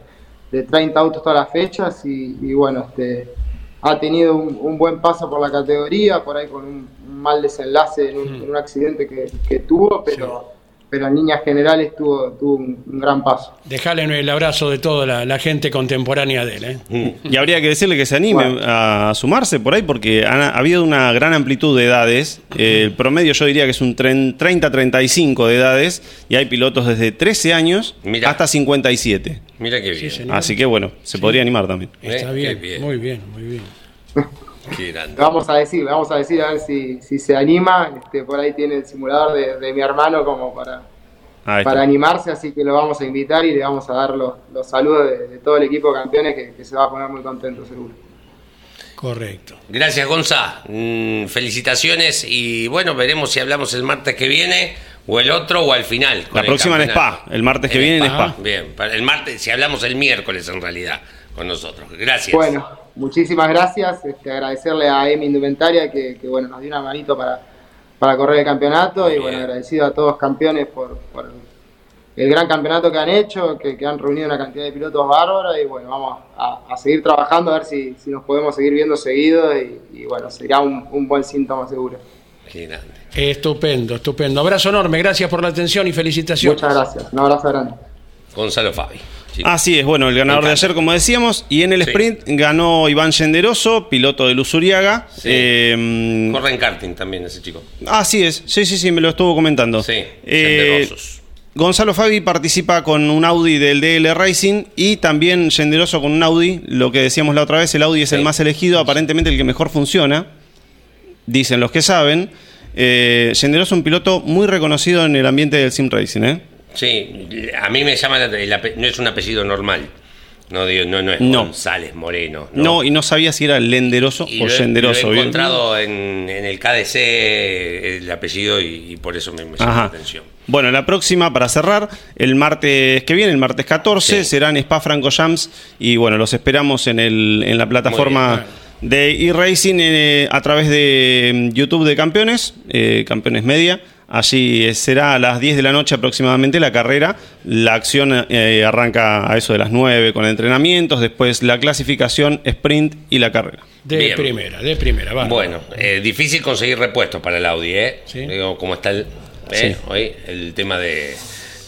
de 30 autos todas las fechas y, y bueno, este, ha tenido un, un buen paso por la categoría, por ahí con un, un mal desenlace en un, en un accidente que, que tuvo, pero, pero en líneas generales tuvo, tuvo un, un gran paso. Dejale el abrazo de toda la, la gente contemporánea de él. ¿eh? Y habría que decirle que se anime Bueno. a sumarse por ahí porque ha, ha habido una gran amplitud de edades. Eh, el promedio yo diría que es un tren- 30-35 de edades y hay pilotos desde 13 años Mirá. hasta 57. Mira qué bien. Así que bueno, se podría animar también. Está bien. muy bien, muy bien. Qué grande. Le vamos a decir, vamos a decir a ver si, si se anima, este, por ahí tiene el simulador de, de mi hermano como para, para animarse, así que lo vamos a invitar y le vamos a dar los, los saludos de, de todo el equipo de campeones que, que se va a poner muy contento seguro. Correcto. Gracias, Gonza. Mm, felicitaciones y bueno, veremos si hablamos el martes que viene o el otro o al final. La próxima en. Spa, el martes que En viene en Spa. Spa. Bien, el martes, si hablamos el miércoles en realidad con nosotros. Gracias. Bueno, muchísimas gracias, este, agradecerle a Emi Indumentaria que, que, bueno, nos dio una manito para, para correr el campeonato y Bien. bueno, agradecido a todos campeones por, por el gran campeonato que han hecho, que, que han reunido una cantidad de pilotos bárbaros y bueno, vamos a, a seguir trabajando a ver si, si nos podemos seguir viendo seguido y, y, bueno, sería un, un buen síntoma seguro. Estupendo, estupendo. Abrazo enorme, gracias por la atención y felicitaciones. Muchas gracias, un abrazo grande. Gonzalo Fabi. Sí. Así es, bueno, el ganador de ayer, como decíamos, y en el Sí. sprint ganó Iván Yenderoso, piloto de Luzuriaga. Sí. Eh, Corre en karting también ese chico. así es, sí, sí, sí, me lo estuvo comentando. Sí, Eh. Gonzalo Fabi participa con un Audi del DL Racing y también Yenderoso con un Audi. Lo que decíamos la otra vez, el Audi es el más elegido, aparentemente el que mejor funciona, dicen los que saben. Eh, Yenderoso un piloto muy reconocido en el ambiente del sim racing, ¿eh? Sí, a mí me llama, no es un apellido normal. No, digo, no, no es No. González Moreno. No. y no sabía si era Lenderoso Y o lo he- Yenderoso. lo he encontrado en, en el KDC el apellido y, y por eso me, me llama la atención. Bueno, la próxima, para cerrar, el martes que viene, el martes 14, Sí. será en Spa Franco Jams. Y bueno, los esperamos en, el, en la plataforma de eRacing eh, a través de mm, YouTube de Campeones, eh, Campeones Media. Allí eh, será a las 10 de la noche aproximadamente la carrera. La acción eh, arranca a eso de las 9 con entrenamientos, después la clasificación, sprint y la carrera. De Bien. primera, de primera, va. Bueno, eh, difícil conseguir repuestos para el Audi, ¿eh? Sí. Digo, como está el, Sí. ¿eh? hoy el tema de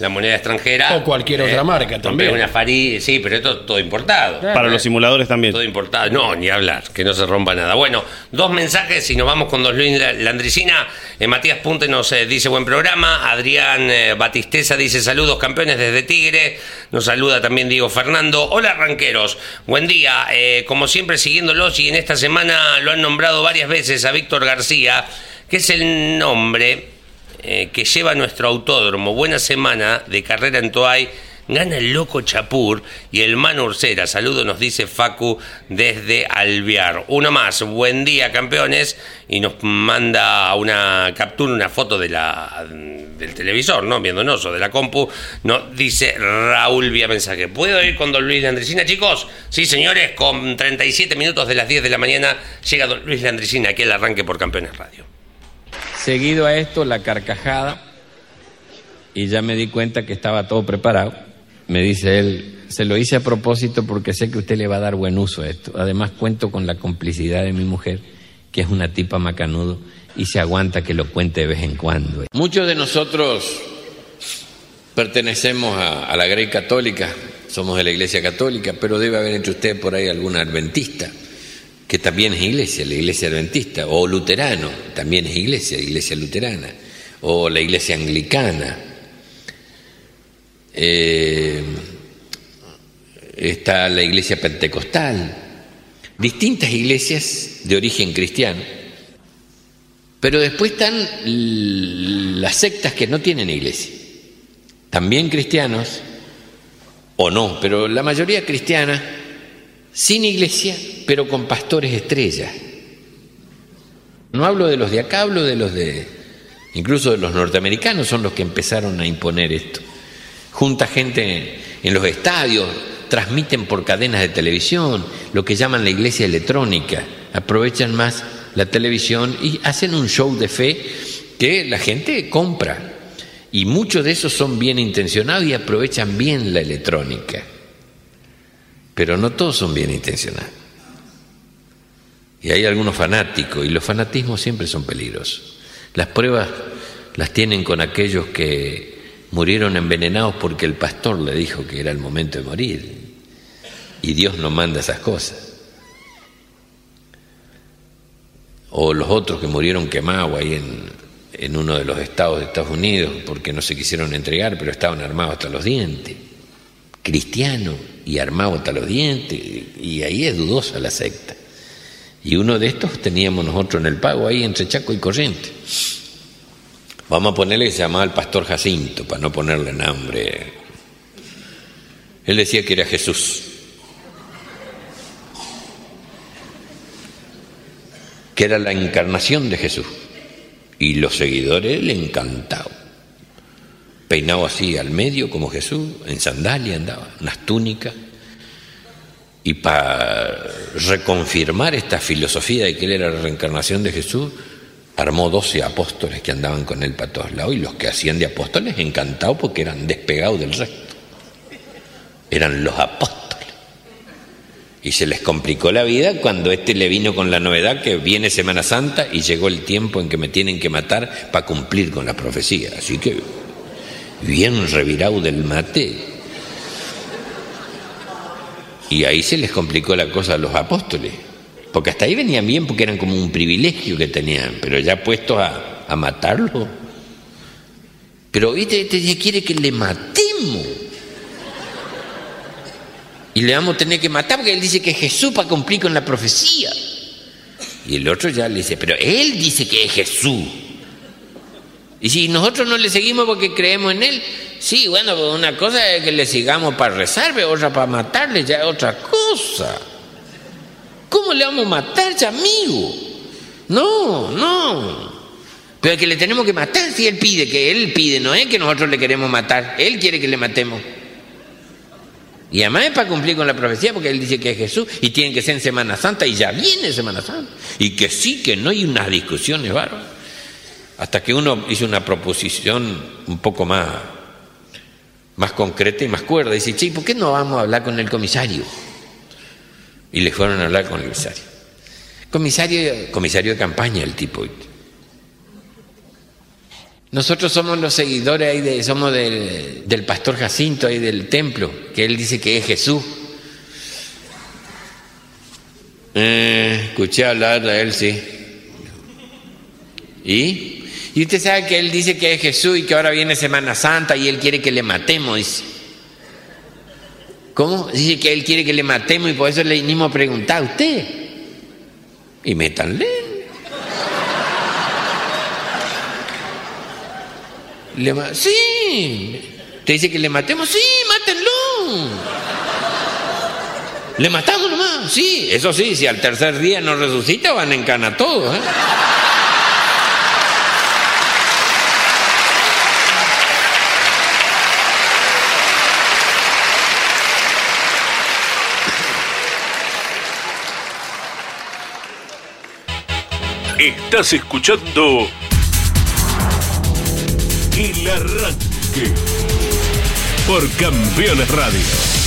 la moneda extranjera. O cualquier otra marca también. Una Fari, sí, pero esto es todo importado. Claro. Para los simuladores también. Todo importado. No, ni hablar, que no se rompa nada. Bueno, dos mensajes y nos vamos con Don Luis La- Landricina. Eh, Matías Punte nos eh, dice buen programa. Adrián eh, Batisteza dice saludos campeones desde Tigre. Nos saluda también Diego Fernando. Hola ranqueros, buen día. Eh, como siempre siguiéndolos y en esta semana lo han nombrado varias veces a Víctor García, que es el nombre eh, que lleva nuestro autódromo. Buena semana de carrera en Toay. Gana el loco Chapur y el Mano Ursera. Saludo, nos dice Facu desde Alviar. Uno más. Buen día, campeones. Y nos manda una captura, una foto de la, del televisor, ¿no? Viéndonos, o de la compu. Nos dice Raúl vía mensaje. ¿Puedo ir con don Luis de Andresina, chicos? Sí, señores. Con 37 minutos de las 10 de la mañana llega don Luis de Andresina aquí al arranque por Campeones Radio. Seguido a esto, la carcajada, y ya me di cuenta que estaba todo preparado. Me dice él, se lo hice a propósito porque sé que usted le va a dar buen uso a esto. Además cuento con la complicidad de mi mujer, que es una tipa macanudo, y se aguanta que lo cuente de vez en cuando. Muchos de nosotros pertenecemos a, la Grey Católica, somos de la Iglesia Católica, pero debe haber entre usted por ahí algún adventista que también es iglesia, la iglesia adventista, o luterano, también es iglesia, iglesia luterana, o la iglesia anglicana. eh, está la iglesia pentecostal, distintas iglesias de origen cristiano. Pero después están las sectas que no tienen iglesia, también cristianos, o no, pero la mayoría cristiana, sin iglesia, pero con pastores estrellas. No hablo de los de acá, hablo de los de, incluso de los norteamericanos, son los que empezaron a imponer esto. Junta gente en los estadios, transmiten por cadenas de televisión, lo que llaman la iglesia electrónica, aprovechan más la televisión y hacen un show de fe que la gente compra. Y muchos de esos son bien intencionados y aprovechan bien la electrónica. Pero no todos son bien intencionados. Y hay algunos fanáticos, y los fanatismos siempre son peligrosos. Las pruebas las tienen con aquellos que murieron envenenados porque el pastor le dijo que era el momento de morir. Y Dios no manda esas cosas. O los otros que murieron quemados ahí en, en uno de los estados de Estados Unidos porque no se quisieron entregar, pero estaban armados hasta los dientes. Cristiano y armado hasta los dientes. Y ahí es dudosa la secta. Y uno de estos teníamos nosotros en el pago ahí entre Chaco y Corriente. Vamos a ponerle que se llamaba el pastor Jacinto, para no ponerle nombre. Él decía que era Jesús. Que era la encarnación de Jesús. Y los seguidores le encantaban. Peinado así al medio como Jesús, en sandalia andaba, unas túnicas y para reconfirmar esta filosofía de que él era la reencarnación de Jesús, armó doce apóstoles que andaban con él para todos lados y los que hacían de apóstoles encantados porque eran despegados del resto. Eran los apóstoles. Y se les complicó la vida cuando este le vino con la novedad que viene Semana Santa y llegó el tiempo en que me tienen que matar para cumplir con la profecía. Así que bien revirado del mate y ahí se les complicó la cosa a los apóstoles. Porque hasta ahí venían bien porque eran como un privilegio que tenían, pero ya puestos a, a matarlo. Pero este, este quiere que le matemos. Y le vamos a tener que matar porque él dice que es Jesús para cumplir con la profecía. Y el otro ya le dice, pero él dice que es Jesús. Y si nosotros no le seguimos porque creemos en él, Sí, bueno, pues una cosa es que le sigamos para rezar, otra para matarle ya es otra cosa. ¿Cómo le vamos a matar, ya, amigo? No, no. Pero que le tenemos que matar si él pide, que él pide, no es que nosotros le queremos matar, él quiere que le matemos. Y además es para cumplir con la profecía, porque él dice que es Jesús y tiene que ser en Semana Santa y ya viene Semana Santa. Y que sí, que no hay unas discusiones bárbaras. Hasta que uno hizo una proposición un poco más más concreta y más cuerda. Dice, che, ¿por qué no vamos a hablar con el comisario? Y le fueron a hablar con el comisario. Comisario, comisario de campaña el tipo. Nosotros somos los seguidores ahí de, somos del, del pastor Jacinto ahí del templo, que él dice que es Jesús. Eh, escuché hablar de él, sí. ¿Y? Y usted sabe que él dice que es Jesús y que ahora viene Semana Santa y él quiere que le matemos. ¿Cómo? Dice que él quiere que le matemos y por eso le vinimos a preguntar a usted. Y métanle. Le sí. ¿Te dice que le matemos? Sí, mátenlo. Le matamos nomás. Sí, eso sí, si al tercer día no resucita van a encanar todos. ¿eh? Estás escuchando El Arranque por Campeones Radio.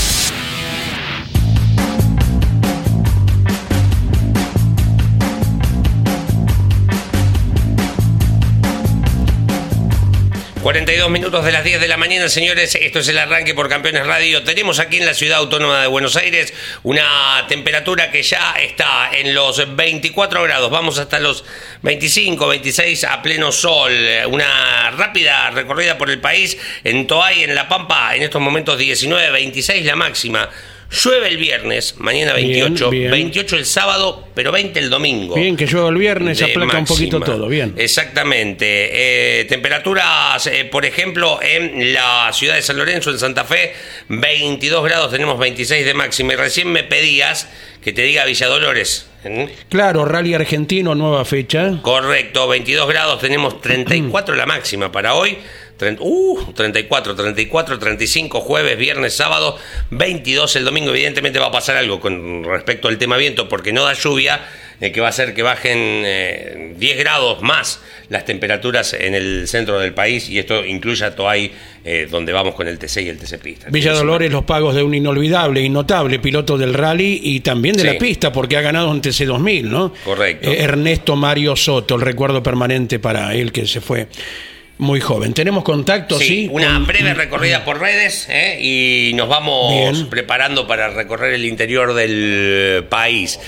42 minutos de las 10 de la mañana, señores. Esto es el arranque por Campeones Radio. Tenemos aquí en la ciudad autónoma de Buenos Aires una temperatura que ya está en los 24 grados. Vamos hasta los 25, 26 a pleno sol. Una rápida recorrida por el país. En Toay, en La Pampa, en estos momentos 19, 26 la máxima. Llueve el viernes, mañana 28, Bien, bien. 28 el sábado, pero 20 el domingo. Bien, que llueva el viernes, de aplaca un poquito todo, bien. Exactamente. Eh, temperaturas, eh, por ejemplo, en la ciudad de San Lorenzo, en Santa Fe, 22 grados, tenemos 26 de máxima. Y recién me pedías que te diga Villa Dolores. ¿Mm? Claro, Rally Argentino, nueva fecha. Correcto, 22 grados, tenemos 34 la máxima para hoy. Uh, 34, 34, 35 jueves, viernes, sábado, 22 el domingo. Evidentemente va a pasar algo con respecto al tema viento porque no da lluvia, eh, que va a hacer que bajen eh, 10 grados más las temperaturas en el centro del país y esto incluye a Toay, eh, donde vamos con el TC y el TC Pista. Villa Dolores, los pagos de un inolvidable y notable piloto del rally y también de Sí. la pista, porque ha ganado un TC 2000, ¿no? Correcto. Eh, Ernesto Mario Soto, el recuerdo permanente para él que se fue muy joven. ¿Tenemos contacto? Sí. Sí, una Con- breve recorrida por redes ¿eh? y nos vamos Bien. preparando para recorrer el interior del país.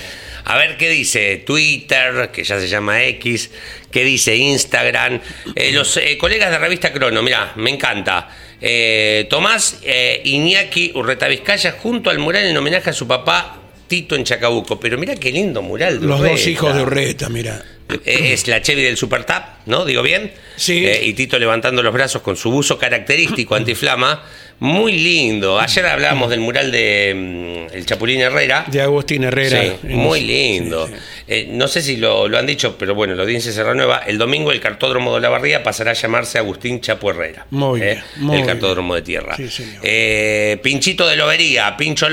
A ver qué dice Twitter, que ya se llama X, qué dice Instagram. Eh, los eh, colegas de revista Crono, mira, me encanta. Eh, Tomás Iñaki Urreta Vizcaya junto al mural en homenaje a su papá Tito en Chacabuco. Pero mira qué lindo mural. de Los dos hijos de Urreta, mira. Eh, Es la Chevy del Super Tap, ¿no? Digo bien. Sí. Eh, y Tito levantando los brazos con su buzo característico antiflama. Muy lindo. Ayer hablábamos del mural de mm, El Chapulín Herrera. De Agustín Herrera. Sí, muy lindo. Sí, sí. Eh, no sé si lo, lo han dicho, pero bueno, la audiencia se renueva. El domingo el cartódromo de la Barría pasará a llamarse Agustín Chapo Herrera. Muy bien, Eh, muy el bien. cartódromo de tierra. Sí, señor. Eh, Pinchito de Lobería, Pincho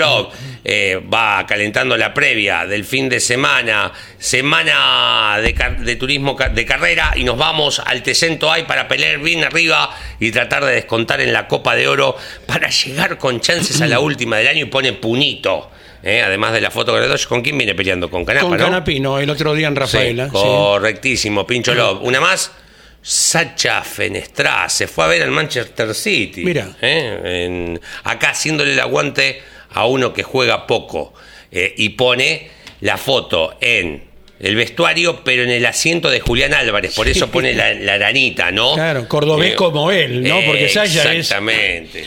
eh, va calentando la previa del fin de semana, semana de, de turismo de carrera y nos vamos al Tecento hay para pelear bien arriba y tratar de descontar en la Copa de Oro para llegar con chances a la última del año y pone punito. eh, además de la foto Gredosh, ¿con quién viene peleando? Con Canapa, Con ¿no? Canapino, el otro día en Rafaela. Sí, sí. correctísimo, Pincho Love. Una más, Sacha Fenestra se fue a ver al Manchester City. Mira. ¿eh? En- acá haciéndole el aguante a uno que juega poco. eh, y pone la foto en el vestuario, pero en el asiento de Julián Álvarez. Por eso pone la, la aranita, ¿no? Eh, Claro, cordobés como él, ¿no? Porque Saya es- Exactamente.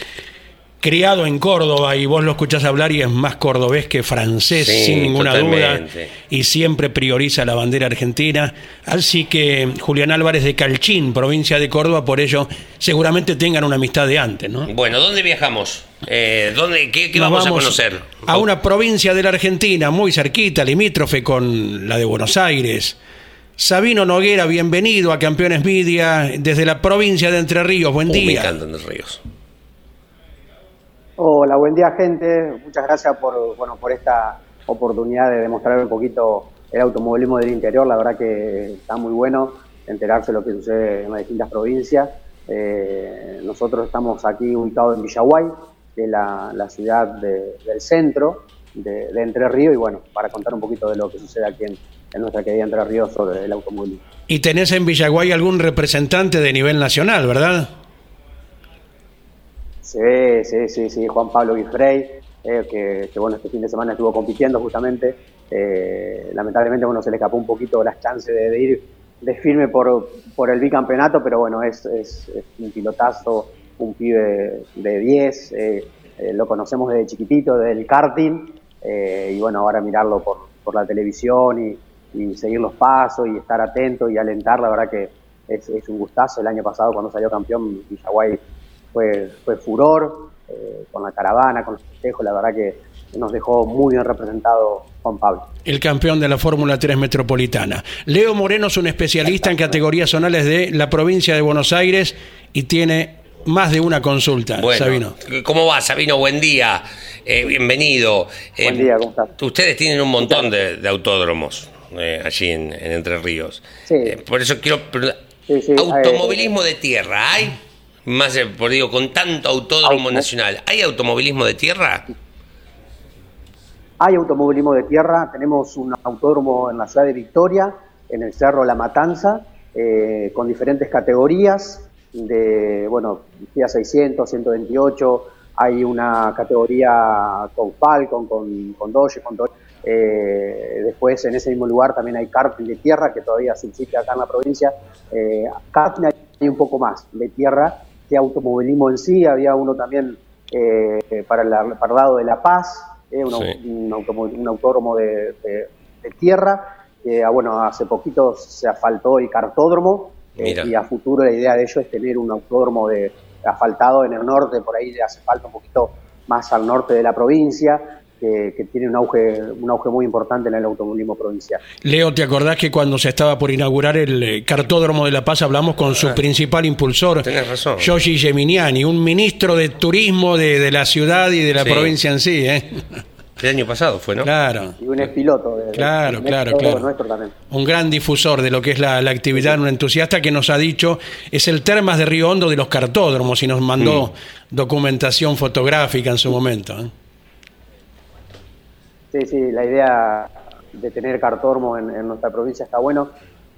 Criado en Córdoba y vos lo escuchás hablar y es más cordobés que francés, Sí, sin ninguna totalmente. duda, y siempre prioriza la bandera argentina. Así que Julián Álvarez de Calchín, provincia de Córdoba, por ello seguramente tengan una amistad de antes, ¿no? Bueno, ¿dónde viajamos? Eh, ¿dónde, ¿Qué, qué vamos, a conocer? A una provincia de la Argentina muy cerquita, limítrofe con la de Buenos Aires. Sabino Noguera, bienvenido a Campeones Media desde la provincia de Entre Ríos. Buen Uh, me día. encantan los ríos. Hola, buen día gente. Muchas gracias por, bueno, por esta oportunidad de demostrar un poquito el automovilismo del interior. La verdad que está muy bueno enterarse de lo que sucede en las distintas provincias. Eh, nosotros estamos aquí ubicados en Villaguay, que es la, la ciudad de- del centro de, de Entre Ríos, y bueno, para contar un poquito de lo que sucede aquí en, en nuestra querida Entre Ríos sobre el automovilismo. Y tenés en Villaguay algún representante de nivel nacional, ¿verdad? Sí, sí, sí, sí, Juan Pablo Guifrey, eh, que, bueno, este fin de semana estuvo compitiendo justamente. Eh, lamentablemente, bueno, se le escapó un poquito las chances de, ir de firme por, por el bicampeonato, pero bueno, es, es, un pilotazo, un pibe de 10, eh, lo conocemos desde chiquitito, desde el karting, y bueno, ahora mirarlo por, por la televisión y, y seguir los pasos y estar atento y alentar, la verdad que es, es un gustazo. El año pasado cuando salió campeón, Villaguay fue, fue furor, eh, con la caravana, con los festejos, la verdad que nos dejó muy bien representado Juan Pablo. El campeón de la Fórmula 3 Metropolitana. Leo Moreno es un especialista en categorías zonales de la provincia de Buenos Aires y tiene más de una consulta, Bueno, Sabino. ¿cómo va, Sabino? Buen día, Eh, bienvenido. Buen Eh, día, ¿cómo estás? Ustedes tienen un montón de, de autódromos eh, allí en, en Entre Ríos. Sí. Eh, por eso quiero preguntar, Sí, sí, automovilismo de tierra, ¿hay? Más, eh, por digo, con tanto autódromo Auto- nacional, ¿hay automovilismo de tierra? Hay automovilismo de tierra, tenemos un autódromo en la ciudad de Victoria, en el Cerro La Matanza, eh, con diferentes categorías. de, bueno, Fiat 600, 128, hay una categoría con Falcon, con, con Doge, con. Eh, después en ese mismo lugar también hay karting de tierra que todavía subsiste acá en la provincia. Eh, karting hay un poco más de tierra que automovilismo en sí. Había uno también eh, para, el lado de La Paz, eh, un, un, autódromo de, tierra. Que, ah, bueno, hace poquito se asfaltó el cartódromo y a futuro la idea de ello es tener un autódromo de asfaltado en el norte, por ahí le hace falta un poquito más al norte de la provincia que, tiene un auge, un auge muy importante en el automovilismo provincial. Leo, ¿te acordás que cuando se estaba por inaugurar el eh, cartódromo de La Paz hablamos con su ah. principal impulsor, razón. Geminiani, un ministro de turismo de, la ciudad y de la provincia en sí? ¿eh? El año pasado fue, ¿no? Claro. Y un piloto. claro, claro, claro. Un gran difusor de lo que es la, actividad, un entusiasta que nos ha dicho, es el Termas de Río Hondo de los cartódromos y nos mandó mm. documentación fotográfica en su momento. ¿eh? Sí, sí, la idea de tener cartormo en, nuestra provincia está bueno.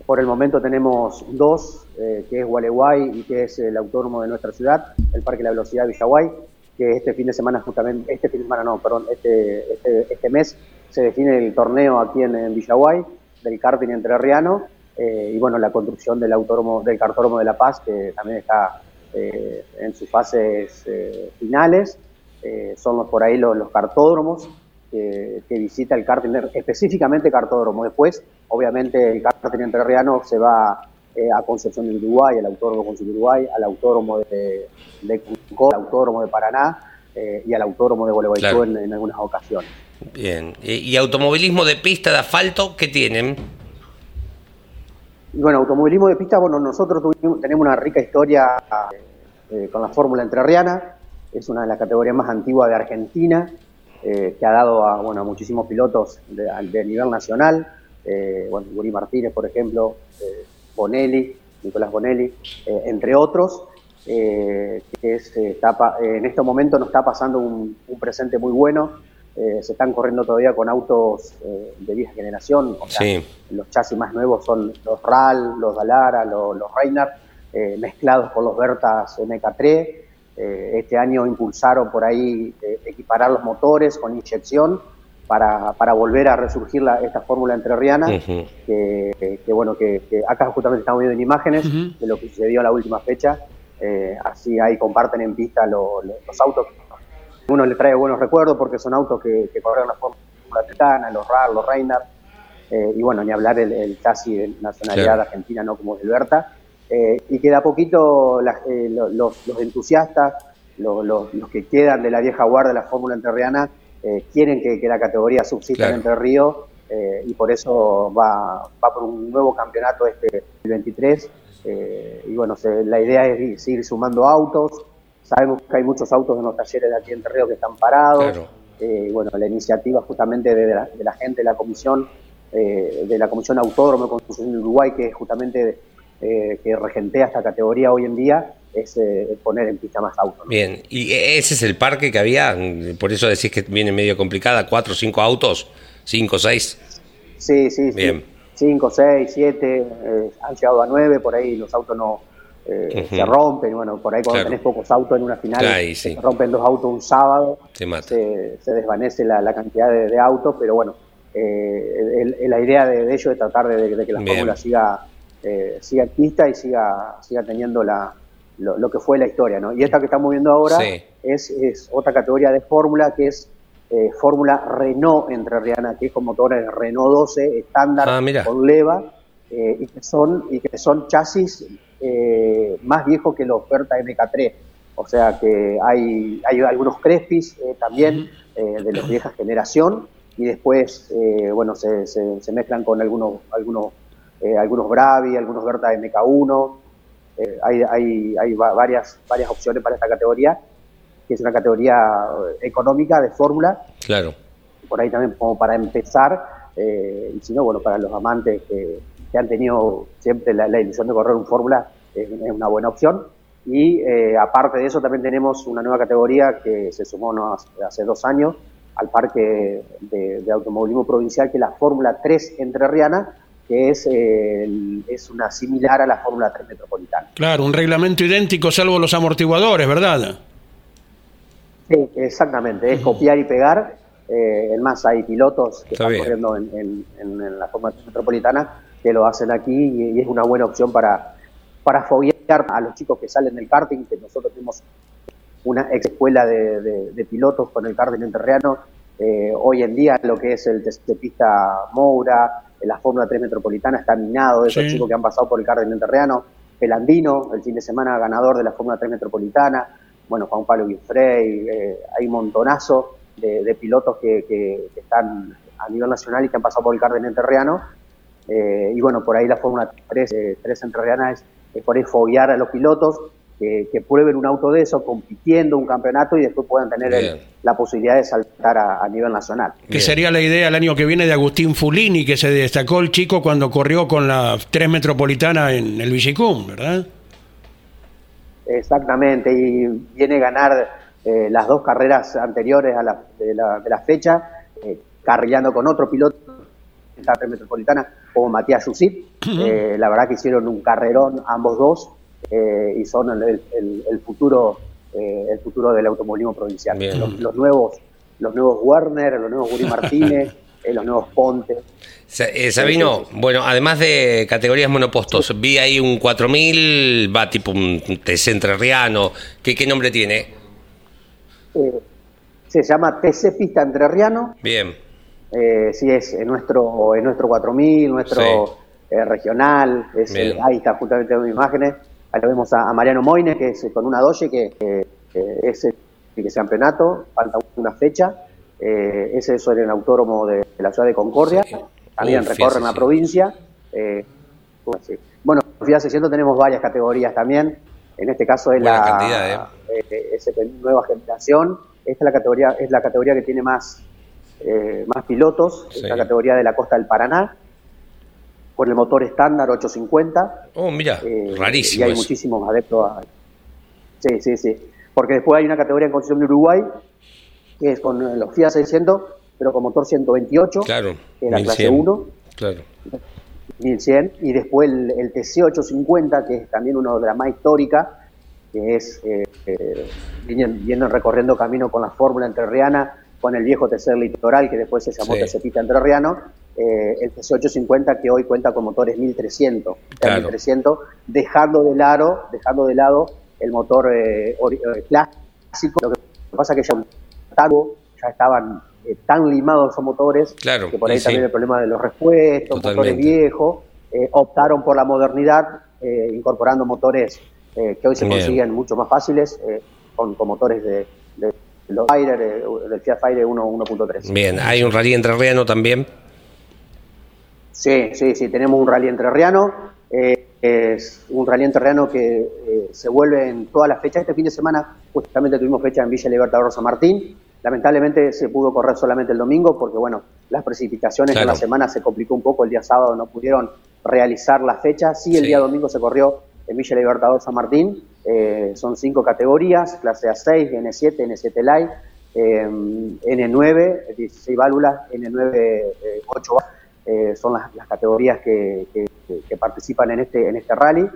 Por el momento tenemos dos, eh, que es Gualeguay y que es el autónomo de nuestra ciudad, el Parque de la Velocidad de Villaguay, que este fin de semana justamente, este fin de semana no, perdón, este, este, este mes se define el torneo aquí en, Villaguay del karting entrerriano eh, y bueno, la construcción del autónomo, del cartódromo de La Paz, que también está eh, en sus fases finales. son los, por ahí los, los cartódromos que, visita el karting, específicamente cartódromo. Después, obviamente, el karting entrerriano se va eh, a Concepción de Uruguay, al Autódromo Concepción de Uruguay, al Autódromo de, de al Autódromo de Paraná eh, y al Autódromo de Gualeguaychú en, algunas ocasiones. Bien. ¿Y, automovilismo de pista, de asfalto, qué tienen? Bueno, automovilismo de pista, bueno, nosotros tenemos una rica historia eh, con la Fórmula Entrerriana, es una de las categorías más antiguas de Argentina, eh, que ha dado a, bueno, muchísimos pilotos de, nivel nacional, eh, bueno, Guri Martínez, por ejemplo, eh, Bonelli, Nicolás Bonelli, eh, entre otros, que es, está, en este momento nos está pasando un, presente muy bueno, se están corriendo todavía con autos de vieja generación, los chasis más nuevos son los RAL, los Dalara, los, los Reinhardt, mezclados con los Bertas MK3, eh, este año impulsaron por ahí eh, equiparar los motores con inyección para, para volver a resurgir la, esta fórmula entrerriana, que, bueno, que, acá justamente estamos viendo en imágenes de lo que sucedió a la última fecha, eh, así ahí comparten en pista los autos. Uno le trae buenos recuerdos porque son autos que, que corren la fórmula tetana, los RAR, los Reiner, y bueno, ni hablar el, el chasis de nacionalidad argentina, no como Delberta. Eh, y que de a poquito eh, los, entusiastas, los, que quedan de la vieja guardia de la Fórmula Entrerriana, eh, quieren que, la categoría subsista en Entre Ríos y por eso va, va por un nuevo campeonato este 23. y bueno, la idea es seguir sumando autos. Sabemos que hay muchos autos en los talleres de aquí en Entre Ríos que están parados. y bueno, la iniciativa justamente de, la, gente de la comisión, de la comisión autódromo de construcción de Uruguay, que es justamente eh, que regentea esta categoría hoy en día es eh, poner en pista más autos. Bien, y ese es el parque que había, por eso decís que viene medio complicada, cuatro o cinco autos, cinco, seis. Sí, sí, Bien. Cinco, seis, siete, eh, han llegado a nueve, por ahí los autos no se rompen, bueno, por ahí cuando tenés pocos autos en una final, se rompen dos autos un sábado, se, desvanece la, cantidad de, autos, pero bueno, la idea de, ello es tratar de, que la fórmula siga eh, siga pista y siga, siga teniendo la, lo, que fue la historia. ¿no? Y esta que estamos viendo ahora es, es, otra categoría de fórmula que es eh, fórmula Renault entre Riana, que es con motores Renault 12 estándar ah, con leva eh, y, que son, y que son chasis eh, más viejos que los Berta MK3. O sea que hay, hay algunos Crespis también de la vieja generación y después bueno se, se, se, mezclan con algunos algunos eh, algunos Bravi, algunos Berta MK1. Eh, hay, hay, hay varias, varias opciones para esta categoría, que es una categoría eh, económica de fórmula. Claro. Por ahí también como para empezar, y si no, bueno, para los amantes que, han tenido siempre la, ilusión de correr un fórmula, es una buena opción. Y aparte de eso, también tenemos una nueva categoría que se sumó ¿no? hace, dos años al parque de, automovilismo provincial, que es la Fórmula 3 Entrerriana, que es, eh, el- es una similar a la Fórmula 3 Metropolitana. Claro, un reglamento idéntico salvo los amortiguadores, ¿verdad? Sí, exactamente, es copiar y pegar. Eh, es más, hay pilotos que Está están bien. corriendo en, en- en- en la Fórmula 3 Metropolitana que lo hacen aquí y, y es una buena opción para, para foguear a los chicos que salen del karting, que nosotros tenemos una ex escuela de, de- de pilotos con el karting entrerriano. Eh, hoy en día lo que es el test de pista Moura, eh, la Fórmula 3 Metropolitana está minado de esos Sí. chicos que han pasado por el karting entrerriano. El Andino, el fin de semana ganador de la Fórmula 3 Metropolitana. Bueno, Juan Pablo Guifrey, eh, hay un montonazo de, de pilotos que, que- que están a nivel nacional y que han pasado por el karting entrerriano. Eh, y bueno, por ahí la Fórmula 3, eh, 3 entrerriana es, es por ahí foguear a los pilotos que, que prueben un auto de eso compitiendo un campeonato y después puedan tener el- la posibilidad de saltar a, a nivel nacional. Que Bien. sería la idea el año que viene de Agustín Fulini, que se destacó el chico cuando corrió con la 3 Metropolitana en el Villicum, ¿verdad? Exactamente, y viene a ganar eh, las dos carreras anteriores a la, de, la, de la fecha, eh, carrillando con otro piloto de la metropolitana como Matías Yusip. Eh, la verdad que hicieron un carrerón ambos dos eh, y son el, el- el futuro eh, el futuro del automovilismo provincial. Los, los nuevos los nuevos Werner, los nuevos Guri Martínez, eh, los nuevos Ponte. Eh, Sabino, bueno, además de categorías monopostos, vi ahí un 4000, va tipo un TC entrerriano. ¿Qué, ¿Qué nombre tiene? Se llama TC Pista Entrerriano. Bien, Eh, sí, es en nuestro, en nuestro 4000, nuestro Sí. regional. es, ahí está justamente las imágenes. Ahí lo vemos a, a Mariano Moine, que es eh, con una doye, que que, eh, es el que campeonato, falta una fecha. Eh, ese es el autódromo de, de la ciudad de Concordia. Sí. También Uf, recorren la sí. provincia. Eh, bueno, sí. Bueno, en FIA 600 tenemos varias categorías también. En este caso es Buena la cantidad, eh, nueva generación. Esta es la categoría, es la categoría que tiene más, eh, más pilotos, es la categoría de la costa del Paraná, con el motor estándar 850. Oh, mira, eh, rarísimo Y hay eso. muchísimos adeptos a... Sí, sí, sí. Porque después hay una categoría en concesión de Uruguay, que es con los FIA 600, pero con motor 128, Claro, que es la clase 1100. 1. Claro. 1100 y después el, el TC850 que es también uno de las más históricas que es eh, eh, vienen, vienen recorriendo camino con la fórmula entrerriana con el viejo TC Litoral que después se llamó Sí. TC Pista Entrerriano eh, el TC850 que hoy cuenta con motores 1300 Claro. 1300 dejando de lado dejando de lado el motor eh, eh, clásico lo que pasa que ya, ya estaban eh, tan limados esos motores Claro, que por ahí sí. también el problema de los repuestos, motores viejos, eh, optaron por la modernidad, eh, incorporando motores que hoy se Bien. consiguen mucho más fáciles, con, con motores de, de los eh, del Fiat Fire 1 1.3. Bien, hay un rally entrerriano también. Sí, sí, sí, tenemos un rally entrerriano, eh, es un rally entrerriano que eh, se vuelve en todas las fechas. Este fin de semana justamente tuvimos fecha en Villa Libertador San Martín. Lamentablemente se pudo correr solamente el domingo porque, bueno, las precipitaciones Claro. en la semana se complicó un poco. El día sábado no pudieron realizar la fecha. Sí, el Sí. día domingo se corrió en Villa Libertador San Martín. Eh, son cinco categorías, clase A6, N7, N7 Light, eh, N9, 16 válvulas, N9, eh, 8 válvulas. Eh, son las, las categorías que, que- participan en este, en este rally.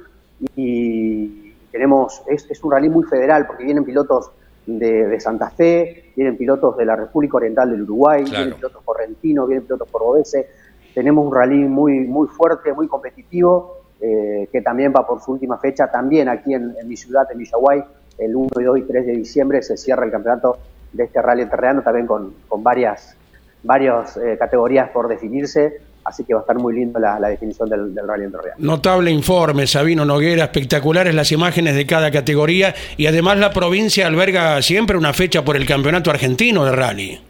Y tenemos, es, es un rally muy federal porque vienen pilotos de, de Santa Fe, vienen pilotos de la República Oriental del Uruguay, Claro. vienen pilotos correntinos, vienen pilotos cordobeses. Tenemos un rally muy, muy fuerte, muy competitivo, eh, que también va por su última fecha. También aquí en, en mi ciudad, en Villaguay, el 1, y 2 y 3 de diciembre se cierra el campeonato de este rally terreno, también con, con varias, varias eh, categorías por definirse. Así que va a estar muy lindo la, la definición del, del rally entrerriano. Notable informe, Sabino Noguera, espectaculares las imágenes de cada categoría y además la provincia alberga siempre una fecha por el campeonato argentino de rally.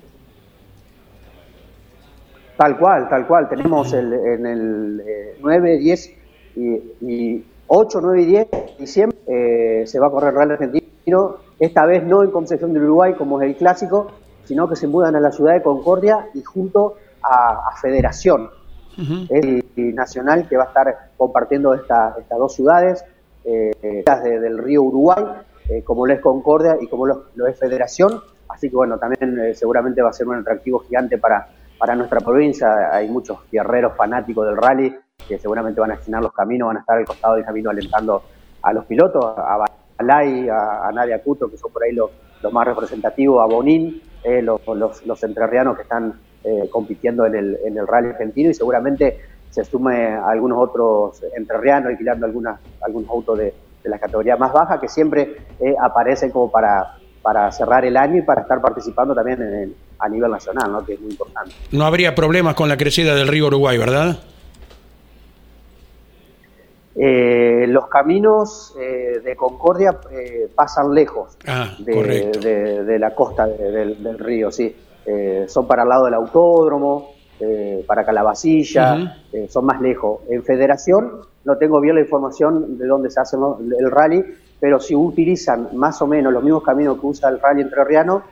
Tal cual, tal cual. Tenemos el, en el eh, 9, 10 y, y 8, 9 y 10 de diciembre eh, se va a correr el Rally Argentino. Esta vez no en Concepción del Uruguay como es el clásico, sino que se mudan a la ciudad de Concordia y junto a, a Federación. Es el, el nacional que va a estar compartiendo esta- estas dos ciudades, eh, las de- del río Uruguay, eh, como lo es Concordia y como lo, lo es Federación. Así que bueno, también eh, seguramente va a ser un atractivo gigante para, para nuestra provincia. Hay muchos guerreros fanáticos del rally que seguramente van a llenar los caminos, van a estar al costado del camino alentando a los pilotos, a Balay, a, Nadia Cuto, que son por ahí los, más representativos, a Bonín, eh, los, los, entrerrianos que están eh, compitiendo en el, en el rally argentino y seguramente se sume a algunos otros entrerrianos alquilando algunas, algunos autos de, de la categoría más baja que siempre eh, aparecen como para, para cerrar el año y para estar participando también en a nivel nacional, ¿no? que es muy importante. No habría problemas con la crecida del río Uruguay, ¿verdad? Eh, los caminos eh, de Concordia eh, pasan lejos ah, de, la costa del, río, sí. son para el lado del autódromo, para Calabacilla, son más lejos. En Federación no tengo bien la información de dónde se hace el rally, pero si utilizan más o menos los mismos caminos que usa el rally entrerriano,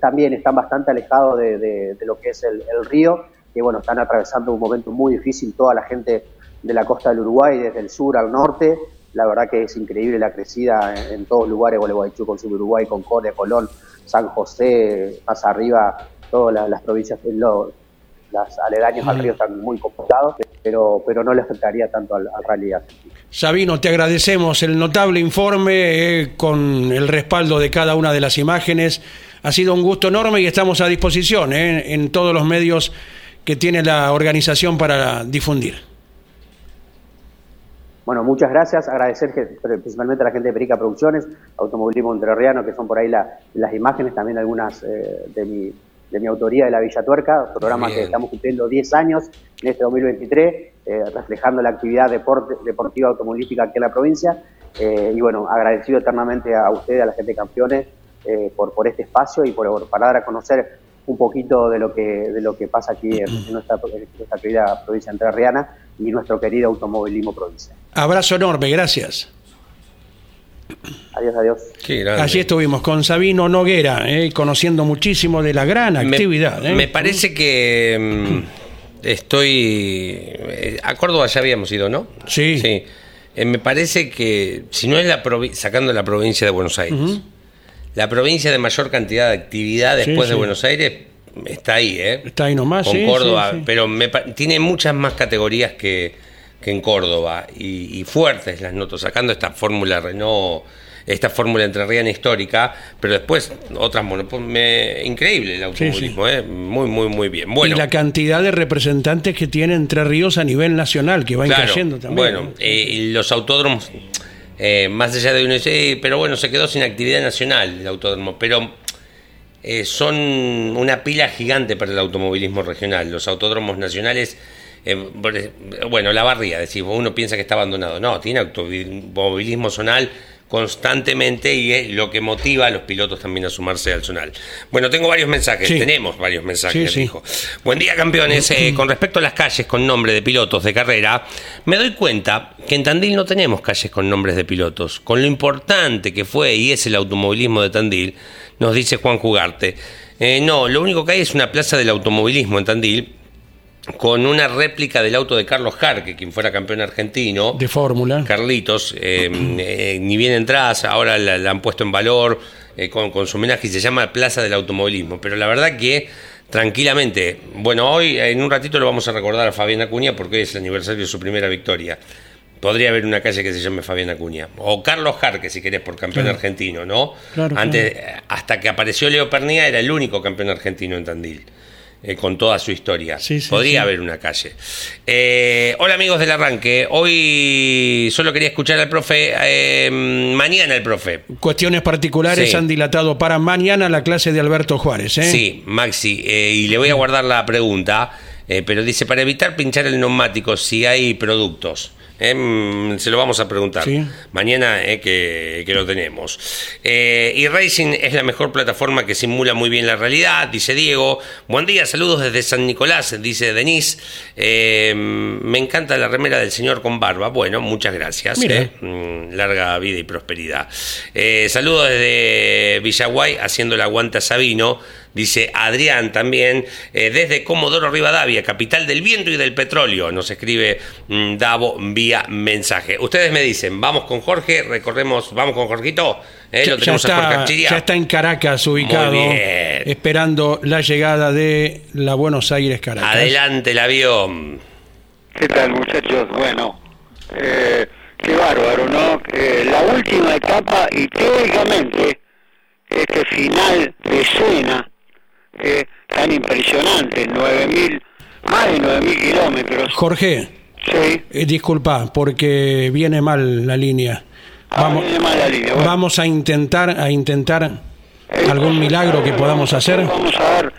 también están bastante alejados de, lo que es el, el río, que bueno, están atravesando un momento muy difícil toda la gente de la costa del Uruguay, desde el sur al norte. La verdad que es increíble la crecida en, todos lugares, Gualeguaychú, con sur Uruguay, Concordia, Colón, San José, más arriba, todas las, provincias, las aledañas al río están muy complicados, pero, pero no le afectaría tanto al, al rally Sabino, te agradecemos el notable informe eh, con el respaldo de cada una de las imágenes. Ha sido un gusto enorme y estamos a disposición eh, en todos los medios que tiene la organización para difundir. Bueno, muchas gracias. Agradecer que, principalmente a la gente de Perica Producciones, Automovilismo Entrerriano, que son por ahí las imágenes, también algunas eh, de, mi, de mi autoría de La Villa Tuerca, programa que estamos cumpliendo 10 años en este 2023, eh, reflejando la actividad deportiva automovilística aquí en la provincia. Eh, y bueno, agradecido eternamente a ustedes, a la gente de campeones, por, por este espacio y por, para dar a conocer un poquito de lo que, de lo que pasa aquí en, nuestra, querida provincia entrerriana y nuestro querido automovilismo provincial. Abrazo enorme, gracias. Adiós, adiós. Allí estuvimos con Sabino Noguera, eh, conociendo muchísimo de la gran actividad. Me, eh. parece que mm, estoy. Eh, a Córdoba ya habíamos ido, ¿no? Sí. Sí. me parece que, si no es la sacando la provincia de Buenos Aires, la provincia de mayor cantidad de actividad después de Buenos Aires está ahí, ¿eh? Está ahí nomás, Con Córdoba, pero tiene muchas más categorías que, en Córdoba y, fuertes las noto, sacando esta fórmula Renault, esta fórmula entrerriana histórica, pero después otras pues, me, increíble el automovilismo, ¿eh? muy, muy, muy bien. Bueno, y la cantidad de representantes que tiene Entre Ríos a nivel nacional, que va creciendo también. Bueno, eh, los autódromos eh, más allá de uno dice, pero bueno, se quedó sin actividad nacional el autódromo, pero eh, son una pila gigante para el automovilismo regional. Los autódromos nacionales, eh, bueno, la barría, decir, uno piensa que está abandonado. No, tiene automovilismo zonal constantemente y es lo que motiva a los pilotos también a sumarse al zonal. Bueno, tengo varios mensajes, tenemos varios mensajes, dijo. Buen día, campeones. Eh, con respecto a las calles con nombre de pilotos de carrera, me doy cuenta que en Tandil no tenemos calles con nombres de pilotos. Con lo importante que fue y es el automovilismo de Tandil, nos dice Juan Jugarte. Eh, no, lo único que hay es una plaza del automovilismo en Tandil con una réplica del auto de Carlos Jarque, quien fuera campeón argentino. De fórmula. Carlitos, eh, eh, ni bien entras, ahora la, han puesto en valor eh, con, su homenaje y se llama Plaza del Automovilismo. Pero la verdad que tranquilamente, bueno, hoy en un ratito lo vamos a recordar a Fabián Acuña porque hoy es el aniversario de su primera victoria. Podría haber una calle que se llame Fabián Acuña. O Carlos Jarque, si querés, por campeón argentino, ¿no? Antes, hasta que apareció Leo Pernía, era el único campeón argentino en Tandil. Eh, con toda su historia. Podría haber una calle. Eh, hola amigos del arranque. Hoy solo quería escuchar al profe. Eh, mañana el profe. Cuestiones particulares han dilatado para mañana la clase de Alberto Juárez. Sí, Maxi. y le voy a guardar la pregunta. pero dice, para evitar pinchar el neumático, si hay productos. Eh, se lo vamos a preguntar mañana eh, que, lo tenemos. Eh, y Racing es la mejor plataforma que simula muy bien la realidad, dice Diego. Buen día, saludos desde San Nicolás, dice Denise. me encanta la remera del señor con barba. Bueno, muchas gracias. Mm, larga vida y prosperidad. saludos desde Villaguay, haciendo la aguanta Sabino dice Adrián también, eh, desde Comodoro Rivadavia, capital del viento y del petróleo, nos escribe mm, Davo vía mensaje. Ustedes me dicen, vamos con Jorge, recorremos, vamos con Jorgito, eh, lo tenemos ya, está, ya está en Caracas ubicado, esperando la llegada de la Buenos Aires Caracas. Adelante el avión. ¿Qué tal muchachos? Bueno, eh, qué bárbaro, ¿no? Eh, la última etapa y teóricamente este final de escena eh, tan impresionante, 9.000, más de 9.000 kilómetros. Jorge, Sí, eh, disculpa, porque viene mal la línea. Ah, viene mal la línea, bueno. vamos a intentar, a intentar algún milagro que podamos hacer. vamos a ver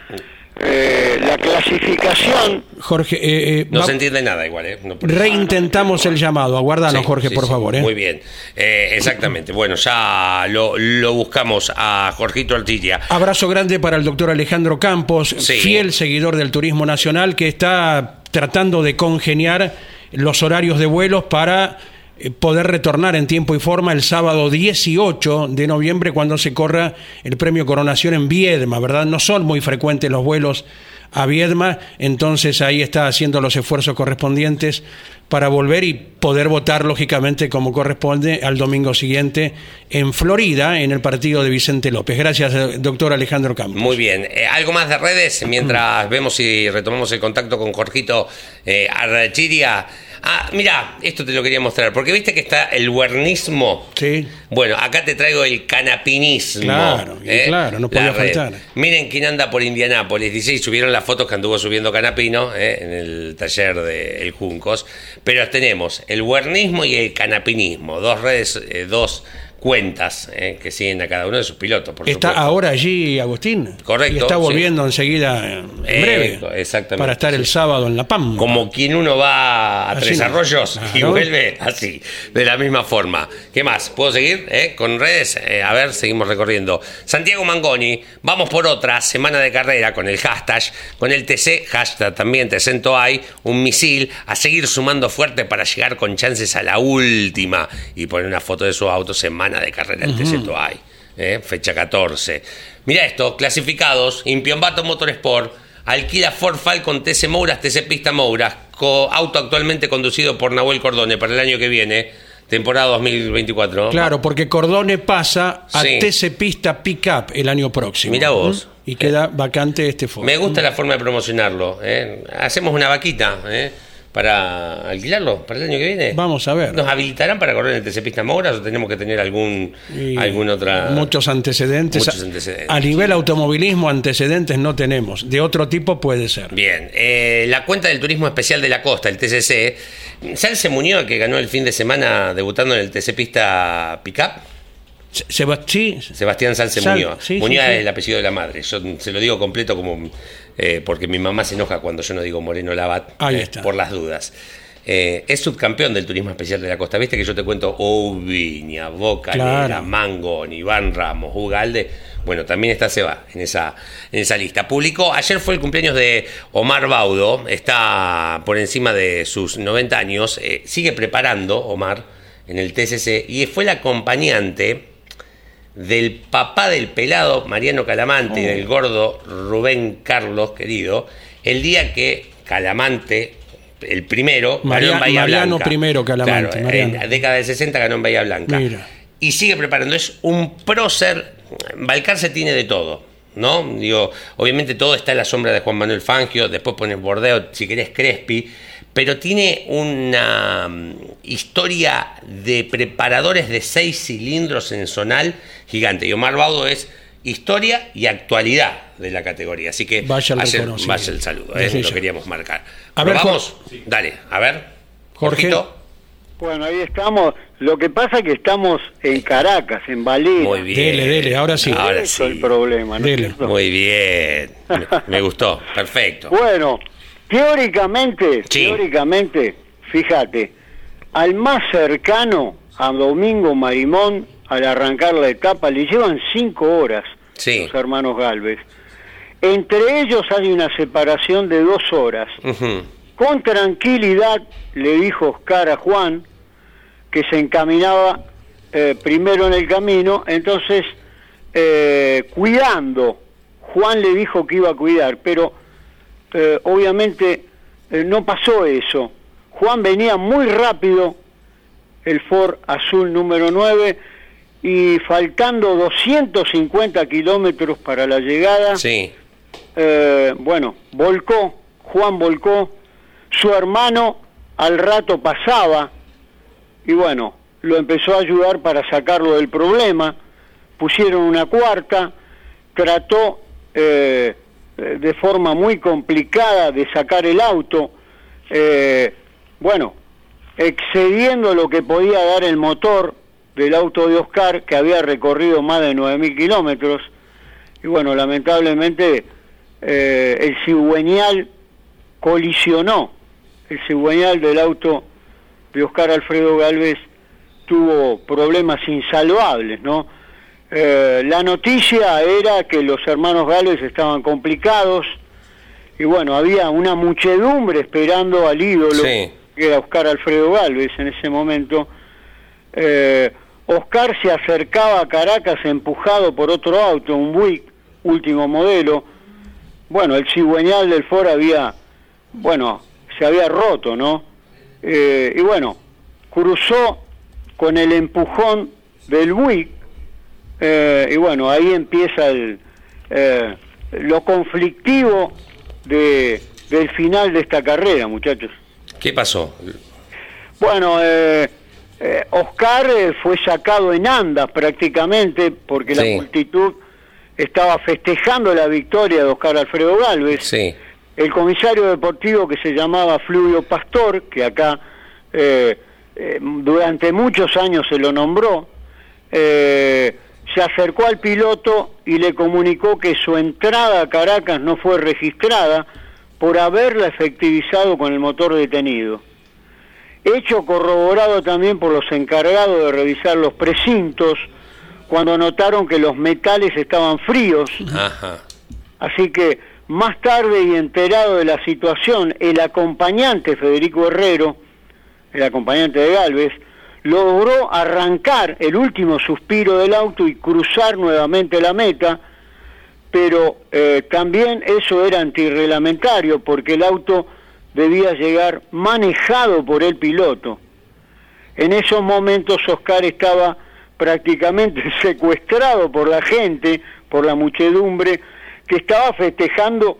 eh, la clasificación. Jorge, eh, eh, No va- se entiende nada igual, ¿eh? No- reintentamos el llamado. Aguardanos, Sí, Jorge, sí, por sí, favor. ¿eh? Muy bien, Eh, exactamente. Bueno, ya lo, lo buscamos a Jorgito Ortilla. Abrazo grande para el doctor Alejandro Campos, Sí. fiel seguidor del turismo nacional, que está tratando de congeniar los horarios de vuelos para poder retornar en tiempo y forma el sábado 18 de noviembre cuando se corra el premio Coronación en Viedma, ¿verdad? No son muy frecuentes los vuelos a Viedma, entonces ahí está haciendo los esfuerzos correspondientes para volver y poder votar lógicamente como corresponde al domingo siguiente en Florida en el partido de Vicente López. Gracias, eh, doctor Alejandro Campos. Muy bien. Eh, ¿Algo más de redes? Mientras vemos si retomamos el contacto con Jorgito eh, Archiria. Ah, mira, esto te lo quería mostrar, porque viste que está el huernismo. Sí. Bueno, acá te traigo el canapinismo. Claro, ¿eh? claro, no podía faltar. Miren quién anda por Indianápolis. Dice, y subieron las fotos que anduvo subiendo Canapino ¿eh? en el taller de El Juncos. Pero tenemos el huernismo y el canapinismo, dos redes, eh, dos cuentas ¿eh? que siguen a cada uno de sus pilotos, por Está supuesto. ahora allí Agustín. Correcto, Y está sí. volviendo enseguida eh, en Eh, breve. exactamente, Para estar el sábado en La Pampa. Como quien uno va a Así Tres no. Arroyos y vuelve así, de la misma forma. ¿Qué más? ¿Puedo seguir eh? con redes? A ver, seguimos recorriendo. Santiago Mangoni, vamos por otra semana de carrera con el hashtag, con el TC, hashtag también Tecento hay, un misil, a seguir sumando fuerte para llegar con chances a la última y poner una foto de su auto, semana de carrera en Tecento hay. eh, fecha 14. Mira esto, clasificados, Impiombato Motorsport, alquila Ford Falcon TC Mouras, TC Pista Mouras, auto actualmente conducido por Nahuel Cordone para el año que viene, temporada 2024. Claro, porque Cordone pasa a Sí. TC Pista Pickup el año próximo. Mirá vos. ¿Mm? Y queda vacante este foro. Me gusta la forma de promocionarlo. ¿eh? Hacemos una vaquita ¿eh? Para alquilarlo para el año que viene. Vamos a ver. ¿Nos habilitarán para correr en el TC Pista Mouras o tenemos que tener algún, Y algún otra... Muchos antecedentes. Muchos antecedentes. A nivel automovilismo, antecedentes no tenemos. De otro tipo puede ser. Bien, eh, la cuenta del turismo especial de la costa, el TCC, Salce Muñoz, que ganó el fin de semana debutando en el TC Pista Pickup, Sebastián Sal- Muñoz. sí, Muñoz sí. es el apellido de la madre. Yo se lo digo completo como eh, porque mi mamá se enoja cuando yo no digo Moreno Labat Ahí eh, por las dudas. Eh, es subcampeón del turismo especial de la costa. Viste que yo te cuento Oviña, Bocanera, Claro. Mangón, Iván Ramos, Ugalde. Bueno, también está Seba en esa, en esa lista. Publicó, ayer fue el cumpleaños de Omar Baudo, está por encima de sus 90 años, eh, sigue preparando Omar en el TCC y fue el acompañante del papá del pelado Mariano Calamante y del gordo Rubén Carlos, querido, el día que Calamante, el primero, ganó en Bahía Mariano Blanca. primero Calamante, Claro, en la década del 60 ganó en Bahía Blanca. Mira. Y sigue preparando, es un prócer, Balcarce tiene de todo. ¿No? Digo, obviamente todo está en la sombra de Juan Manuel Fangio, después pones Bordeo, si querés Crespi, pero tiene una mm, historia de preparadores de seis cilindros en zonal gigante. Y Omar Baudo es historia y actualidad de la categoría. Así que Vaya vaya el saludo, ¿eh? Lo queríamos marcar. A ver, ¿Probamos? Dale, a ver. Jorge. Jorgito. Bueno, ahí estamos. Lo que pasa es que estamos en Caracas, en Valera. Muy bien. Dele, dele, ahora sí. Ahora Eso es sí. el problema, ¿no es Dele. Muy bien. Me, me gustó. Perfecto. Bueno, teóricamente, Sí. teóricamente, fíjate, al más cercano, a Domingo Marimón, al arrancar la etapa, le llevan cinco horas Sí. los hermanos Galvez. Entre ellos hay una separación de dos horas. Con tranquilidad le dijo Oscar a Juan que se encaminaba eh, primero en el camino, entonces eh, cuidando. Juan le dijo que iba a cuidar, pero eh, obviamente eh, no pasó eso. Juan venía muy rápido, el Ford azul número 9, y faltando 250 kilómetros para la llegada, Sí. eh, bueno, volcó, Juan volcó, su hermano al rato pasaba y bueno, lo empezó a ayudar para sacarlo del problema, pusieron una cuarta, trató eh, de forma muy complicada de sacar el auto, eh, bueno, excediendo lo que podía dar el motor del auto de Oscar, que había recorrido más de 9.000 kilómetros, y bueno, lamentablemente eh, el cigüeñal colisionó, el cigüeñal del auto de Oscar Alfredo Galvez tuvo problemas insalvables, ¿no? Eh, la noticia era que los hermanos Galvez estaban complicados y bueno, había una muchedumbre esperando al ídolo, que era Oscar Alfredo Galvez en ese momento. Eh, Oscar se acercaba a Caracas empujado por otro auto, un Buick último modelo. Bueno, el cigüeñal del Ford había, bueno, se había roto, ¿no? Eh, y bueno, cruzó con el empujón del Buick, eh, y bueno, ahí empieza el, eh, lo conflictivo de, del final de esta carrera, muchachos. ¿Qué pasó? Bueno, Oscar fue sacado en andas prácticamente porque la multitud estaba festejando la victoria de Oscar Alfredo Galvez. Sí. El comisario deportivo que se llamaba Fluvio Pastor, que acá eh, eh, durante muchos años se lo nombró, eh, se acercó al piloto y le comunicó que su entrada a Caracas no fue registrada por haberla efectivizado con el motor detenido. Hecho corroborado también por los encargados de revisar los precintos cuando notaron que los metales estaban fríos. Así que más tarde y enterado de la situación, el acompañante Federico Herrero, el acompañante de Galvez, logró arrancar el último suspiro del auto y cruzar nuevamente la meta, pero eh, también eso era antirreglamentario porque el auto debía llegar manejado por el piloto. En esos momentos Oscar estaba prácticamente secuestrado por la gente, por la muchedumbre, que estaba festejando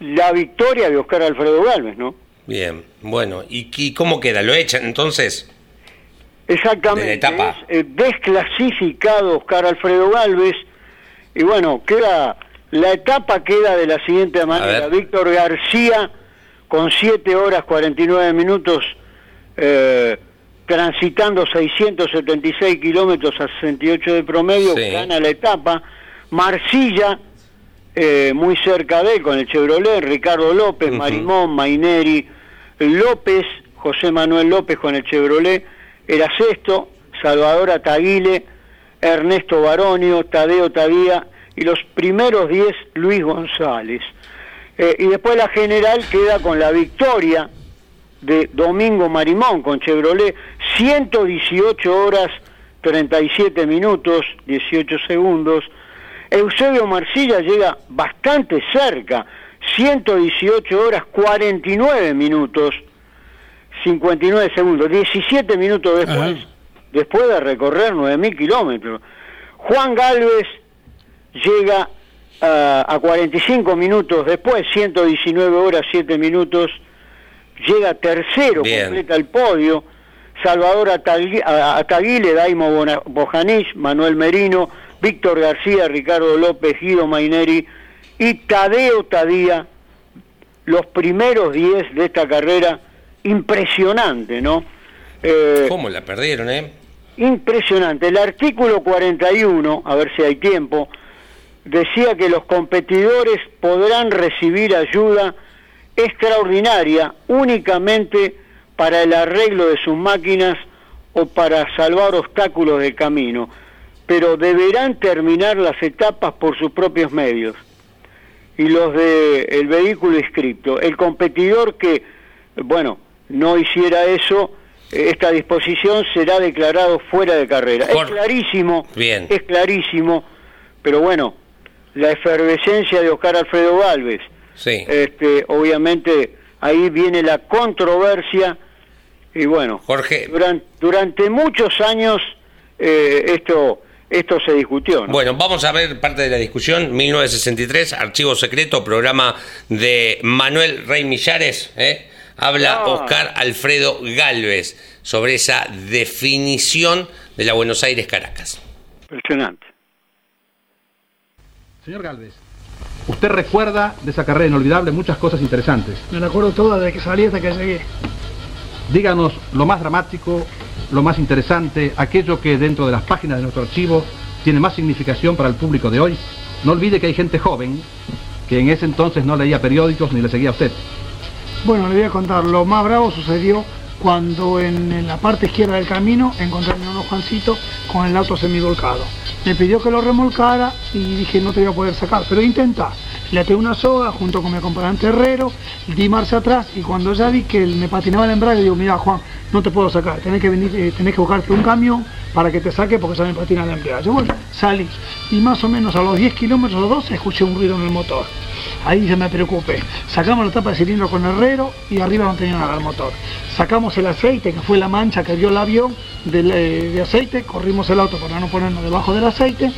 la victoria de Oscar Alfredo Galvez, ¿no? Bien, bueno, ¿y, cómo queda? ¿Lo echan entonces? Exactamente. etapa. Eh, desclasificado Oscar Alfredo Galvez, y bueno, queda, la etapa queda de la siguiente manera. Víctor García con 7 horas 49 minutos eh, transitando 676 kilómetros a 68 de promedio, gana la etapa. Marcilla, eh, muy cerca de él, con el Chevrolet, Ricardo López, Marimón, Maineri, López, José Manuel López con el Chevrolet, era sexto, Salvador Ataguile, Ernesto Baronio, Tadeo Tadía y los primeros 10 Luis González. Eh, y después la general queda con la victoria de Domingo Marimón con Chevrolet, 118 horas 37 minutos 18 segundos. Eusebio Marcilla llega bastante cerca, 118 horas 49 minutos 59 segundos, 17 minutos después, después de recorrer 9.000 kilómetros. Juan Galvez llega ah, a 45 minutos después, 119 horas 7 minutos llega tercero, completa el podio. Salvador Ataguile, Daimo Bojanich, Manuel Merino, Víctor García, Ricardo López, Guido Maineri y Tadeo Tadía, los primeros 10 de esta carrera, impresionante, ¿no? Eh, ¿Cómo la perdieron, eh? Impresionante. El artículo 41, a ver si hay tiempo, decía que los competidores podrán recibir ayuda extraordinaria únicamente para el arreglo de sus máquinas o para salvar obstáculos del camino, pero deberán terminar las etapas por sus propios medios y los del el vehículo inscripto. El competidor que, bueno, no hiciera eso, esta disposición será declarado fuera de carrera. Es clarísimo, Bien. es clarísimo, pero bueno, la efervescencia de Oscar Alfredo Galvez, Sí. Este, obviamente ahí viene la controversia y bueno, Jorge, durante, durante muchos años eh, esto esto se discutió. Bueno, vamos a ver parte de la discusión. 1963, Archivo Secreto, programa de Manuel Rey Millares. ¿eh? Habla. Oscar Alfredo Galvez sobre esa definición de la Buenos Aires Caracas. Impresionante. Señor Galvez, usted recuerda de esa carrera inolvidable muchas cosas interesantes. Me la acuerdo toda desde que salí hasta que llegué. Díganos lo más dramático, lo más interesante, aquello que dentro de las páginas de nuestro archivo tiene más significación para el público de hoy. No olvide que hay gente joven que en ese entonces no leía periódicos ni le seguía a usted. Bueno, le voy a contar. Lo más bravo sucedió cuando en, la parte izquierda del camino encontré a mi hermano Juancito con el auto semivolcado. Me pidió que lo remolcara y dije no te voy a poder sacar, pero intenta. Le até una soga junto con mi acompañante Herrero, di marcha atrás y cuando ya vi que me patinaba el embrague, digo, mira Juan, no te puedo sacar, tenés que venir, eh, que buscarte un camión para que te saque porque ya me patina el embrague. Yo bueno, salí y más o menos a los 10 kilómetros o 12 escuché un ruido en el motor. Ahí ya me preocupé. Sacamos la tapa de cilindro con Herrero y arriba no tenía nada el motor. Sacamos el aceite, que fue la mancha que vio el avión del, eh, de aceite, corrimos el auto para no ponernos debajo del aceite,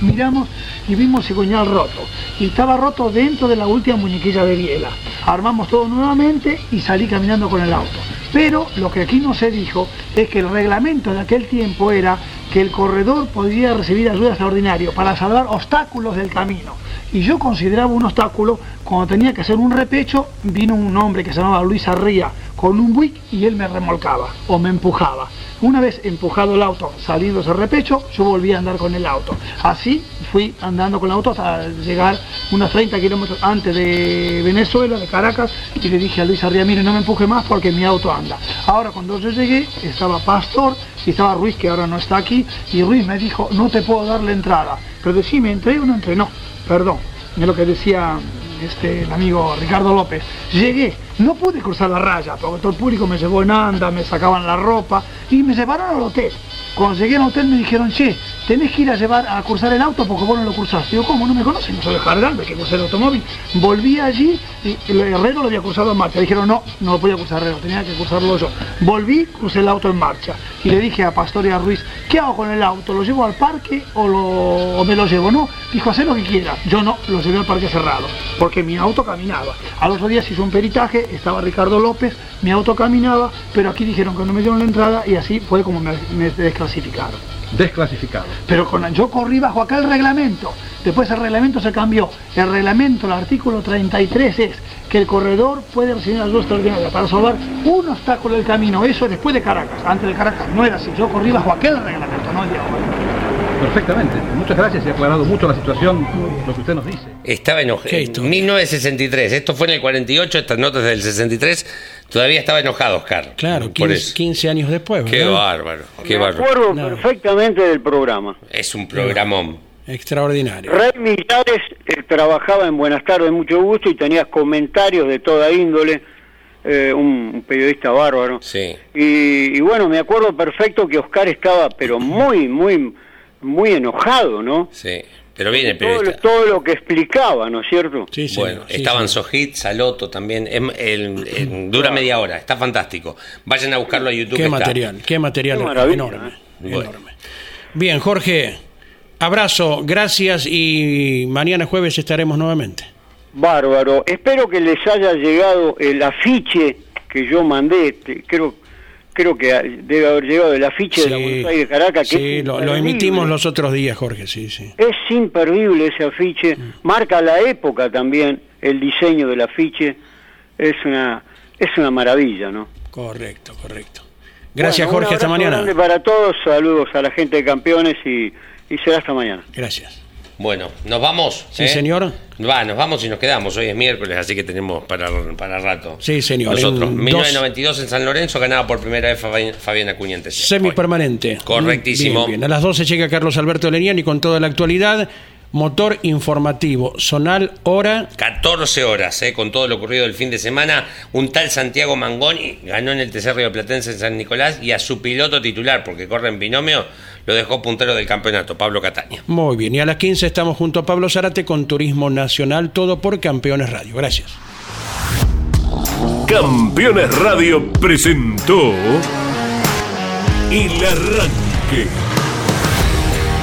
miramos y vimos cigüeñal roto. Y estaba roto dentro de la última muñequilla de biela. Armamos todo nuevamente y salí caminando con el auto. Pero lo que aquí no se dijo es que el reglamento de aquel tiempo era que el corredor podía recibir ayuda extraordinaria para salvar obstáculos del camino. Y yo consideraba un obstáculo cuando tenía que hacer un repecho, vino un hombre que se llamaba Luis Arría con un buick y él me remolcaba o me empujaba. Una vez empujado el auto, saliendo ese repecho, yo volví a andar con el auto. Así fui andando con el auto hasta llegar unos 30 kilómetros antes de Venezuela, de Caracas, y le dije a Luis Arría, mire, no me empuje más porque mi auto anda. Ahora cuando yo llegué, estaba Pastor y estaba Ruiz, que ahora no está aquí, y Ruiz me dijo, no te puedo dar la entrada. Pero decime, ¿entré o no entré? No, perdón. Es lo que decía este, el amigo Ricardo López. Llegué, no pude cruzar la raya, porque todo el público me llevó en anda, me sacaban la ropa y me llevaron al hotel. Cuando llegué al hotel me dijeron, che, tenés que ir a llevar a cruzar el auto porque vos no lo cruzaste. Digo, ¿cómo? No me conocen, no soy de Jargalve, que crucé el automóvil. Volví allí y el Herrero lo había cruzado en marcha. Dijeron, no, no lo podía cruzar Herrero, tenía que cruzarlo yo. Volví, crucé el auto en marcha. Y le dije a Pastor y a Ruiz, ¿qué hago con el auto? ¿Lo llevo al parque o, me lo llevo? No, dijo, haz lo que quieras. Yo no, lo llevé al parque cerrado, porque mi auto caminaba. Al otro día se hizo un peritaje, estaba Ricardo López, mi auto caminaba, pero aquí dijeron que no me dieron la entrada y así fue como me desclasificaron. Desclasificado. Pero con, yo corrí bajo acá el reglamento. Después el reglamento se cambió. El reglamento, el artículo 33 es que el corredor puede recibir ayuda extraordinaria para salvar un obstáculo del camino. Eso después de Caracas. Antes de Caracas no era así. Yo corrí bajo aquel reglamento, no el de ahora. Perfectamente. Muchas gracias y ha aclarado mucho la situación, lo que usted nos dice. Estaba En historia. 1963. Esto fue en el 48, estas notas del 63. Todavía estaba enojado, Oscar. Claro, Por 15, eso. 15 años después. Qué bárbaro. Qué Me bárbaro. acuerdo No. perfectamente del programa. Es un programón. Extraordinario. Rey Millares eh, trabajaba en Buenas tardes, mucho gusto, y tenías comentarios de toda índole, eh, un, un periodista bárbaro. Sí. Y, y bueno, me acuerdo perfecto que Oscar estaba, pero muy, muy, muy enojado, ¿no? Sí. Pero viene el Todo, periodista. todo lo que explicaba, ¿no es cierto? Sí, sí, Bueno, sí, estaban sí. Sojit, Saloto también. Em- el- el- dura media hora, está fantástico. Vayan a buscarlo a YouTube. Qué que está. material, qué material Qué maravilla, enorme, ¿eh? Bueno. enorme. Bien, Jorge, abrazo, gracias y mañana jueves estaremos nuevamente. Bárbaro. Espero que les haya llegado el afiche que yo mandé. Creo, creo que debe haber llegado el afiche de la Buenos Aires Caracas. Que sí, es lo, emitimos los otros días, Jorge, sí, sí. Es imperdible ese afiche. Marca la época también, el diseño del afiche. Es una, es una maravilla, ¿no? Correcto, correcto. Gracias, Bueno, Jorge, hasta mañana. para todos. Saludos a la gente de campeones y, y será hasta mañana. Gracias. Bueno, nos vamos. Sí, ¿eh? señor. Va, nos vamos y nos quedamos. Hoy es miércoles, así que tenemos para, para rato. Sí, señor. Nosotros, En 1992 en San Lorenzo, ganaba por primera vez Fabi- Fabiana Cuñentes. Semipermanente. Correctísimo. Bien, bien. A las 12 llega Carlos Alberto Leniani con toda la actualidad. Motor informativo, zonal, hora. 14 horas, ¿eh? con todo lo ocurrido el fin de semana. Un tal Santiago Mangoni ganó en el TC Río Platense en San Nicolás y a su piloto titular, porque corre en binomio, lo dejó puntero del campeonato, Pablo Cataña. Muy bien. Y a las 15 estamos junto a Pablo Zárate con Turismo Nacional, todo por Campeones Radio. Gracias. Campeones Radio presentó El Arranque.